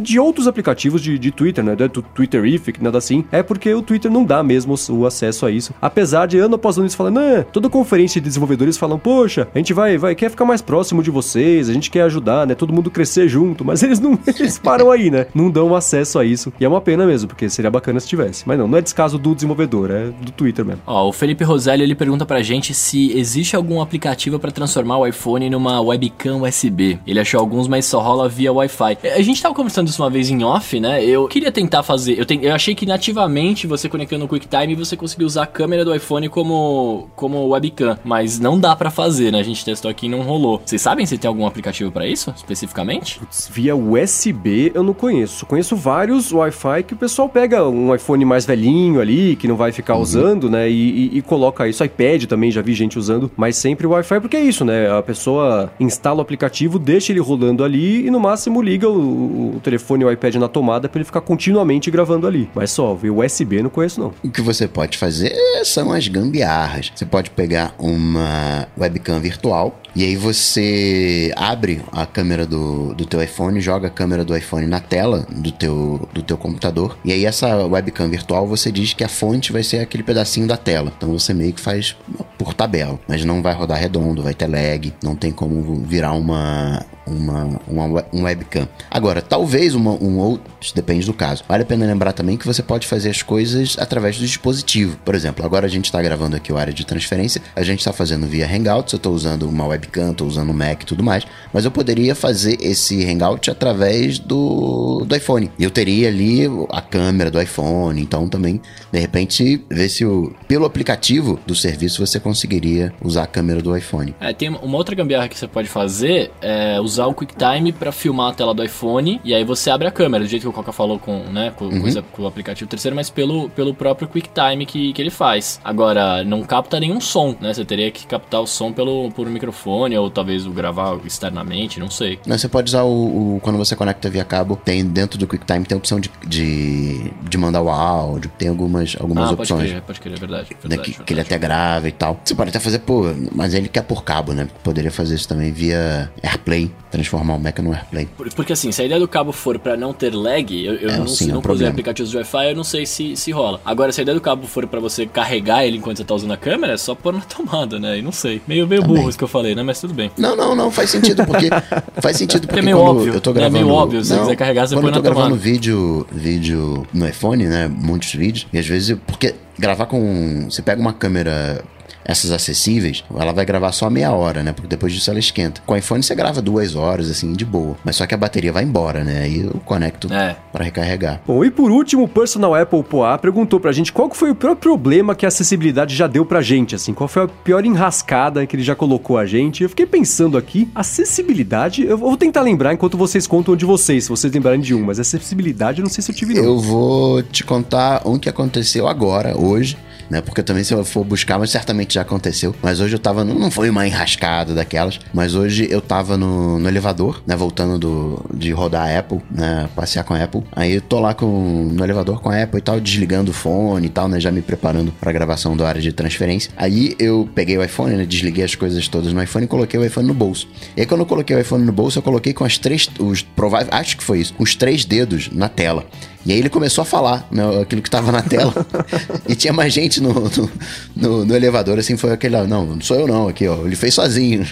A: de outros aplicativos de, de Twitter, né? Do Twitterific, nada assim. É porque o Twitter não dá mesmo o acesso a isso. Apesar de ano após ano eles falando, né, toda conferência de desenvolvedores falam, poxa, a gente vai, vai, quer ficar mais próximo de vocês, a gente quer ajudar, né? Todo mundo crescer junto, mas eles não, eles param aí, né? Não dão acesso a isso. E é uma pena mesmo, porque seria bacana se tivesse. Mas não, não é descaso do desenvolvedor, é do Twitter mesmo.
B: Ó, o Felipe Roselli, ele pergunta pra gente se existe algum aplicativo para transformar o iPhone numa webcam USB. Ele achou alguns, mas só rola via Wi-Fi. A gente tava conversando isso uma vez em off, né? Eu queria tentar fazer. Eu, te, eu achei que nativamente você conectando o QuickTime você conseguia usar a câmera do iPhone como, como webcam. Mas não dá para fazer, né? A gente testou aqui e não rolou. Vocês sabem se tem algum aplicativo para isso, especificamente?
A: Putz, via USB eu não conheço. Conheço vários Wi-Fi que o pessoal pega um iPhone mais velhinho ali, que não vai ficar uhum. usando, né? E, e, e, coloca isso. iPad também, já vi gente usando, mas sempre Wi-Fi, porque é isso, né? A pessoa instala o aplicativo, deixa ele rolando ali e no máximo liga o, o telefone ou o iPad na tomada para ele ficar continuamente gravando ali. Mas só, USB não conheço não.
C: O que você pode fazer são as gambiarras. Você pode pegar uma webcam virtual e aí você abre a câmera do, do teu iPhone, joga a câmera do iPhone na tela do teu, do teu computador. E aí essa webcam virtual você diz que a fonte vai ser aquele pedacinho da tela. Então você meio que faz por tabela. Mas não vai rodar redondo, vai ter lag, não tem como virar uma, uma, uma um webcam. Agora, talvez uma, um outro, depende do caso. Vale a pena lembrar também que você pode fazer as coisas através do dispositivo. Por exemplo, agora a gente está gravando aqui o área de transferência, a gente está fazendo via Hangouts, eu estou usando uma webcam tô usando o Mac e tudo mais, mas eu poderia fazer esse Hangout através do, do iPhone. Eu teria ali a câmera do iPhone, então também, de repente, ver se o, pelo aplicativo do serviço você conseguiria usar a câmera do iPhone.
B: É, tem uma outra gambiarra que você pode fazer, é usar o QuickTime para filmar a tela do iPhone, e aí você abre a câmera, do jeito que o Coca falou com, né, com, uhum. coisa, com o aplicativo terceiro, mas pelo, pelo próprio QuickTime que, que ele faz. Agora, não capta nenhum som, né? Você teria que captar o som pelo, por microfone ou talvez o gravar externamente, não sei.
C: Não, você pode usar o, o, Quando você conecta via cabo, tem dentro do QuickTime tem a opção de, de, de mandar o áudio, tem algumas, algumas ah, opções.
B: Pode crer, pode crer, é verdade.
C: verdade, né, que, verdade. que, ele até grava e tal. Você pode até fazer, pô, mas ele quer por cabo, né? Poderia fazer isso também via AirPlay, transformar o Mac no AirPlay.
B: Porque assim, se a ideia do cabo for para não ter lag, eu, eu é, não, sim, se não é um aplicativos de Wi-Fi, eu não sei se, se rola. Agora, se a ideia do cabo for para você carregar ele enquanto você tá usando a câmera, é só pôr na tomada, né? E não sei. Meio, meio burro isso que eu falei, né? Mas tudo bem.
C: Não, não, não, faz sentido, porque. faz sentido porque.
B: É meio óbvio. Eu tô gravando. É meio óbvio, se
C: não,
B: quiser carregar, você
C: põe
B: na tomada.
C: Eu tô gravando vídeo, vídeo no iPhone, né? Muitos vídeos. E às vezes. Porque gravar com. Você pega uma câmera essas acessíveis, ela vai gravar só meia hora, né? Porque depois disso ela esquenta. Com o iPhone você grava duas horas, assim, de boa. Mas só que a bateria vai embora, né? Aí eu conecto é. para recarregar.
A: Bom, e por último, o Personal Apple Poa perguntou pra gente qual foi o pior problema que a acessibilidade já deu pra gente, assim. Qual foi a pior enrascada que ele já colocou a gente. Eu fiquei pensando aqui, acessibilidade, eu vou tentar lembrar enquanto vocês contam de vocês, se vocês lembrarem de um, mas acessibilidade eu não sei se eu tive não.
C: Eu vou te contar um que aconteceu agora, hoje, né? Porque também se eu for buscar, mas certamente já aconteceu. Mas hoje eu tava, no, não foi uma enrascada daquelas, mas hoje eu tava no, no elevador, né? Voltando do, de rodar a Apple, né? Passear com a Apple. Aí eu tô lá com, no elevador com a Apple e tal, desligando o fone e tal, né? Já me preparando pra gravação do área de transferência. Aí eu peguei o iPhone, né? Desliguei as coisas todas no iPhone e coloquei o iPhone no bolso. E aí quando eu coloquei o iPhone no bolso, eu coloquei com as três, os prováveis, acho que foi isso, os três dedos na tela. E aí ele começou a falar né, aquilo que estava na tela. e tinha mais gente no, no, no, no, elevador, assim, foi aquele, não, não sou eu não, aqui, ó. Ele fez sozinho.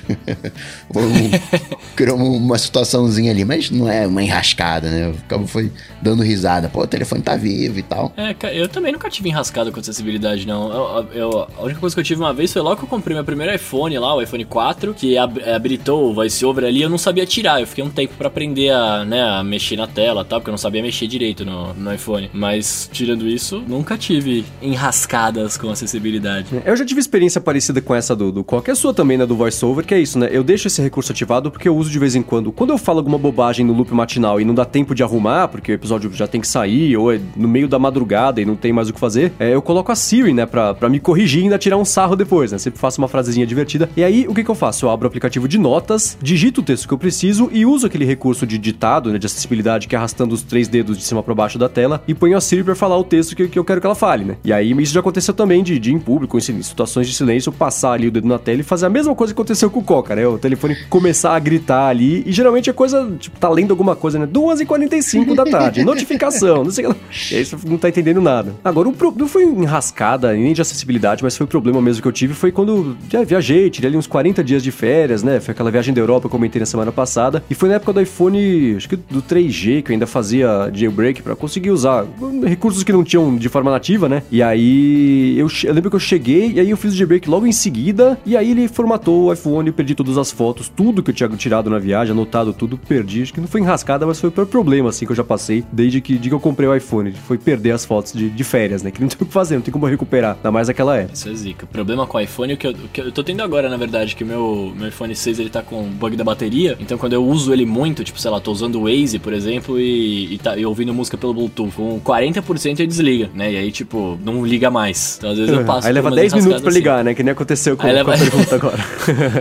C: criou uma situaçãozinha ali, mas não é uma enrascada, né? O foi dando risada. Pô, o telefone tá vivo e tal.
B: É, eu também nunca tive enrascada com acessibilidade, não. Eu, eu, a única coisa que eu tive uma vez foi logo que eu comprei meu primeiro iPhone lá, o iPhone 4, que ab habilitou o VoiceOver ali, eu não sabia tirar. Eu fiquei um tempo para aprender a, né, a mexer na tela tal, porque eu não sabia mexer direito no, no, iPhone. Mas, tirando isso, nunca tive enrascadas com acessibilidade.
A: Eu já tive experiência parecida com essa do, do qualquer sua também, né, do VoiceOver, que é isso, né? Eu deixo esse recurso ativado porque eu uso de vez em quando. Quando eu falo alguma bobagem no loop matinal e não dá tempo de arrumar, porque o episódio já tem que sair, ou é no meio da madrugada e não tem mais o que fazer, é, eu coloco a Siri, né, pra, pra me corrigir e ainda tirar um sarro depois, né? Sempre faço uma frasezinha divertida. E aí, o que, que eu faço? Eu abro o aplicativo de notas, digito o texto que eu preciso e uso aquele recurso de ditado, né, de acessibilidade, que é arrastando os três dedos de cima para baixo da tela e ponho a Siri pra falar o texto que, que eu quero que ela fale, né? E aí isso já aconteceu também de, de em público, em situações de silêncio, passar ali o dedo na tela e fazer a mesma coisa que aconteceu com o Coca, né? O telefone começar a gritar ali e geralmente é coisa, tipo, tá lendo alguma coisa, né? 2h45 da tarde, notificação, não sei o que. Aí você não tá entendendo nada. Agora, o pro... não foi enrascada nem de acessibilidade, mas foi o problema mesmo que eu tive, foi quando já viajei, tirei ali uns 40 dias de férias, né? Foi aquela viagem da Europa que eu comentei na semana passada. E foi na época do iPhone, acho que do 3G, que eu ainda fazia jailbreak para conseguir usar recursos que não tinham de forma nativa, né? E aí eu, eu lembro que eu cheguei e aí eu fiz o jailbreak logo em seguida e aí ele formatou o iPhone, perdi todas as fotos, tudo que eu tinha tirado na viagem, anotado tudo, perdi. Acho que não foi enrascada, mas foi o problema assim que eu já passei desde que, que eu comprei o iPhone. Foi perder as fotos de, de férias, né? Que não tem o que fazer, não tem como recuperar, ainda mais aquela época.
B: Isso é zica. O problema com o iPhone é que eu, que eu tô tendo agora, na verdade, que o meu, meu iPhone 6 ele tá com bug da bateria. Então quando eu uso ele muito, tipo, sei lá, tô usando o Waze, por exemplo, e, e, tá, e ouvindo música pelo Bluetooth, com 40% ele desliga, né? E aí, tipo, não liga mais. Então às vezes eu passo.
A: Aí leva 10 minutos pra assim. ligar, né? Que nem aconteceu com, leva... com a pergunta agora.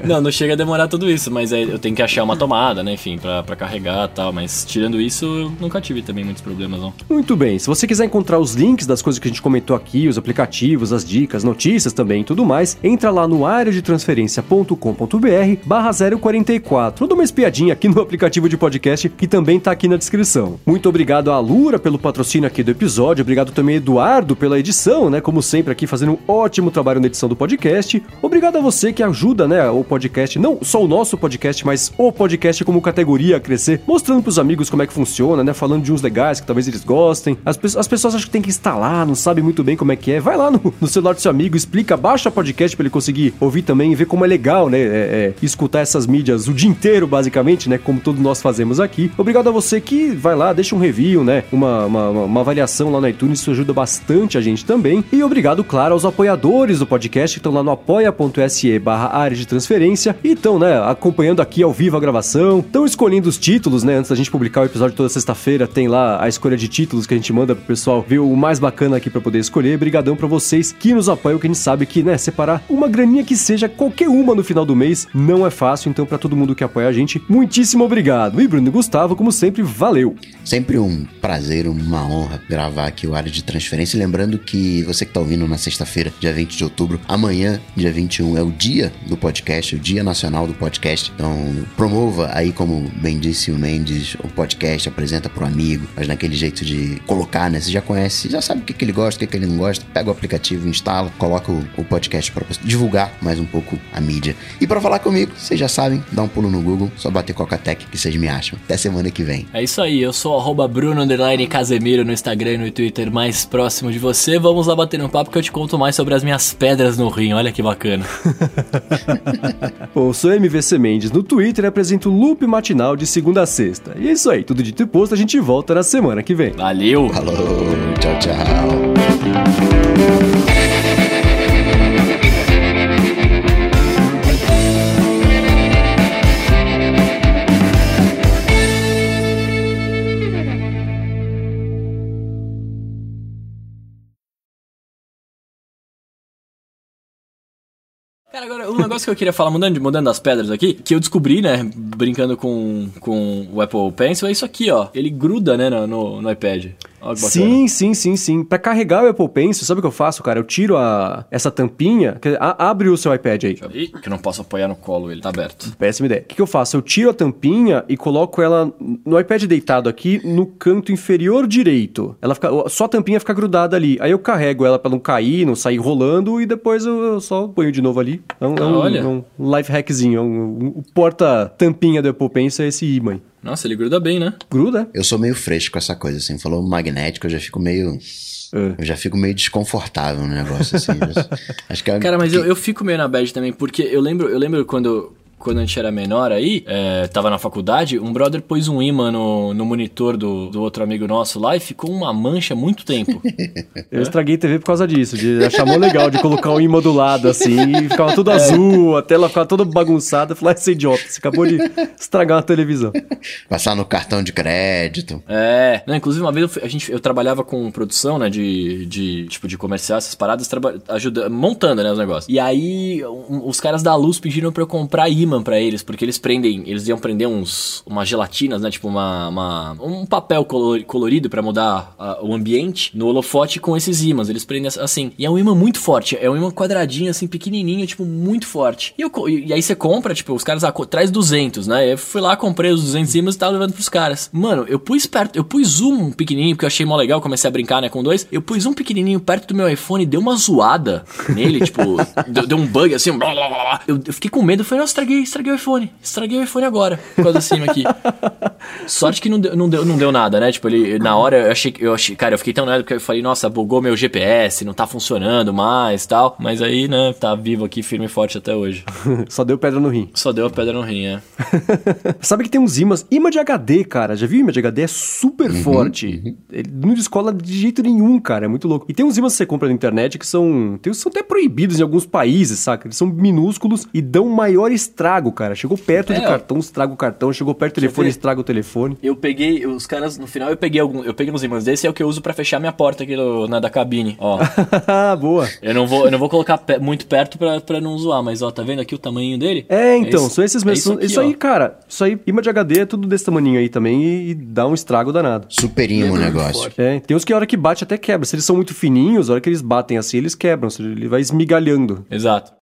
B: não, não chega a demorar tudo isso, mas eu tenho que achar uma tomada, né? Enfim, pra, pra carregar e tal. Mas tirando isso, eu nunca tive também muitos problemas, não.
A: Muito bem. Se você quiser encontrar os links das coisas que a gente comentou aqui, os aplicativos, as dicas, notícias também e tudo mais, entra lá no área de transferência.com.br barra 044. Ou dá uma espiadinha aqui no aplicativo de podcast que também tá aqui na descrição. Muito obrigado à Pelo patrocínio aqui do episódio. Obrigado também, Eduardo, pela edição, né? Como sempre, aqui fazendo um ótimo trabalho na edição do podcast. Obrigado a você que ajuda, né? O podcast, não só o nosso podcast, mas o podcast como categoria a crescer, mostrando pros amigos como é que funciona, né? Falando de uns legais que talvez eles gostem. As, pe as pessoas acham que tem que instalar, não sabem muito bem como é que é. Vai lá no, no celular do seu amigo, explica, baixa o podcast pra ele conseguir ouvir também e ver como é legal, né? É, é, escutar essas mídias o dia inteiro, basicamente, né? Como todos nós fazemos aqui. Obrigado a você que vai lá, deixa um review, né? Uma, uma, uma avaliação lá no iTunes, isso ajuda bastante a gente também. E obrigado, claro, aos apoiadores do podcast que estão lá no apoia.se barra área de transferência e estão, né, acompanhando aqui ao vivo a gravação, estão escolhendo os títulos, né, antes da gente publicar o episódio toda sexta-feira, tem lá a escolha de títulos que a gente manda pro pessoal ver o mais bacana aqui para poder escolher. Brigadão para vocês que nos apoiam, que a gente sabe que, né, separar uma graninha que seja qualquer uma no final do mês não é fácil, então para todo mundo que apoia a gente, muitíssimo obrigado. E Bruno e Gustavo, como sempre, valeu.
C: Sempre um prazer, uma honra gravar aqui o área de transferência. Lembrando que você que está ouvindo na sexta-feira, dia 20 de outubro, amanhã, dia 21, é o dia do podcast, o dia nacional do podcast. Então, promova aí, como bem disse o Mendes, o podcast, apresenta pro amigo, mas naquele jeito de colocar, né? Você já conhece, já sabe o que, que ele gosta, o que, que ele não gosta, pega o aplicativo, instala, coloca o, o podcast para divulgar mais um pouco a mídia. E para falar comigo, vocês já sabem, dá um pulo no Google, só bater Coca-Tech que vocês me acham. Até semana que vem.
B: É isso aí, eu sou arroba Bruno Casemiro no Instagram e no Twitter mais próximo de você. Vamos lá bater um papo que eu te conto mais sobre as minhas pedras no rim. Olha que bacana.
A: Bom, eu sou MVC Mendes no Twitter e apresento o Loop Matinal de segunda a sexta. E é isso aí, tudo dito e posto, a gente volta na semana que vem.
B: Valeu!
C: Falou, tchau, tchau.
B: Negócio que eu queria falar, mudando, mudando das pedras aqui, que eu descobri, né, brincando com, com o Apple Pencil, é isso aqui, ó. Ele gruda, né, no, no iPad. Olha que bacana.
A: Sim, sim, sim, sim. Pra carregar o Apple Pencil, sabe o que eu faço, cara? Eu tiro a, essa tampinha, que- a- abre o seu iPad aí.
B: Ih, que eu não posso apoiar no colo ele, tá aberto.
A: Péssima ideia. O que, que eu faço? Eu tiro a tampinha e coloco ela no iPad deitado aqui no canto inferior direito. Ela fica, só a tampinha fica grudada ali. Aí eu carrego ela pra não cair, não sair rolando e depois eu, eu só ponho de novo ali. É um, é um-
B: Olha.
A: é um life hackzinho. É um, um- o porta-tampinha do Apple Pencil é esse imã.
B: Nossa, ele gruda bem, né?
A: Gruda?
C: Eu sou meio fresco com essa coisa, assim. Falou magnético, eu já fico meio.
A: É.
C: Eu já fico meio desconfortável no negócio, assim. Acho que é.
B: Cara, mas eu, eu fico meio na bad também, porque eu lembro, eu lembro quando, quando a gente era menor aí, é, tava na faculdade, um brother pôs um imã no, no monitor do, do outro amigo nosso lá e ficou uma mancha muito tempo.
A: Eu estraguei a TV por causa disso, de achar mó legal de colocar um imã do lado assim, e ficava tudo azul, a tela ficava toda bagunçada. Eu falei, ah, esse idiota, você acabou de estragar uma televisão.
C: Passar no cartão de crédito.
B: É, não, inclusive uma vez eu, fui- a gente, eu trabalhava com produção, né, de, de tipo, de comercial, essas paradas, traba, ajuda, montando, né, os negócios. E aí, um- os caras da Luz pediram pra eu comprar imã pra eles, porque eles prendem, eles iam prender uns, umas gelatinas, né, tipo uma, uma- um papel color- colorido pra mudar ah, o ambiente no holofote com esses ímãs, eles prendem assim. E é um imã muito forte, é um imã quadradinho, assim, pequenininho, tipo, muito forte. E, eu e aí você compra, tipo, os caras, ah, traz 200, né, eu fui lá, comprei os 200 ímãs e tava levando pros caras. Mano, eu pus perto, eu pus um pequenininho, porque eu achei mó legal, comecei a brincar, né, com dois. Eu pus um pequenininho perto do meu iPhone, deu uma zoada nele, tipo, deu, deu um bug assim, blá, blá, blá. Eu, eu fiquei com medo, eu falei, nossa, estraguei, estraguei o iPhone, estraguei o iPhone agora, por causa desse imã aqui. Sorte que não deu, não deu, não deu nada, né, tipo, ele, na hora eu achei, que- eu achei, cara, eu fiquei tão nada porque eu falei, nossa, bugou meu GPS, não tá funcionando mais, tal. Mas aí, né, tá vivo aqui, firme e forte até hoje.
A: Só deu pedra no rim.
B: Só deu a pedra no rim, é.
A: Sabe que tem uns ímãs, imã de HD, cara. Já viu imã de HD? É super forte. Ele não descola de jeito nenhum, cara. É muito louco. E tem uns ímãs que você compra na internet que são, tem, são até proibidos em alguns países, saca? Eles são minúsculos e dão maior estrago, cara. Chegou perto
B: É,
A: de
B: ó.
A: cartão, estraga o cartão. Chegou perto do telefone,
B: ver?
A: estraga o telefone.
B: Eu peguei, os caras, no final eu peguei algum, eu peguei uns imãs desse, é o que eu uso pra fechar minha porta aqui no- na da cabine, ó.
A: Boa.
B: eu não vou, eu não vou colocar pe- muito perto pra, pra não zoar, mas ó, tá vendo aqui o tamanho dele?
A: É, então,
B: isso-
A: são esses
B: é
A: mesmos.
B: isso
A: Isso,
B: aqui,
A: aí,
B: ó.
A: cara, isso aí, imã de HD é tudo desse tamanho aí também e, e dá um estrago danado.
C: Super imã o negócio.
A: É, tem uns que a hora que bate até quebra. Se eles são muito fininhos, a hora que eles batem assim, eles quebram. Ele vai esmigalhando.
B: Exato.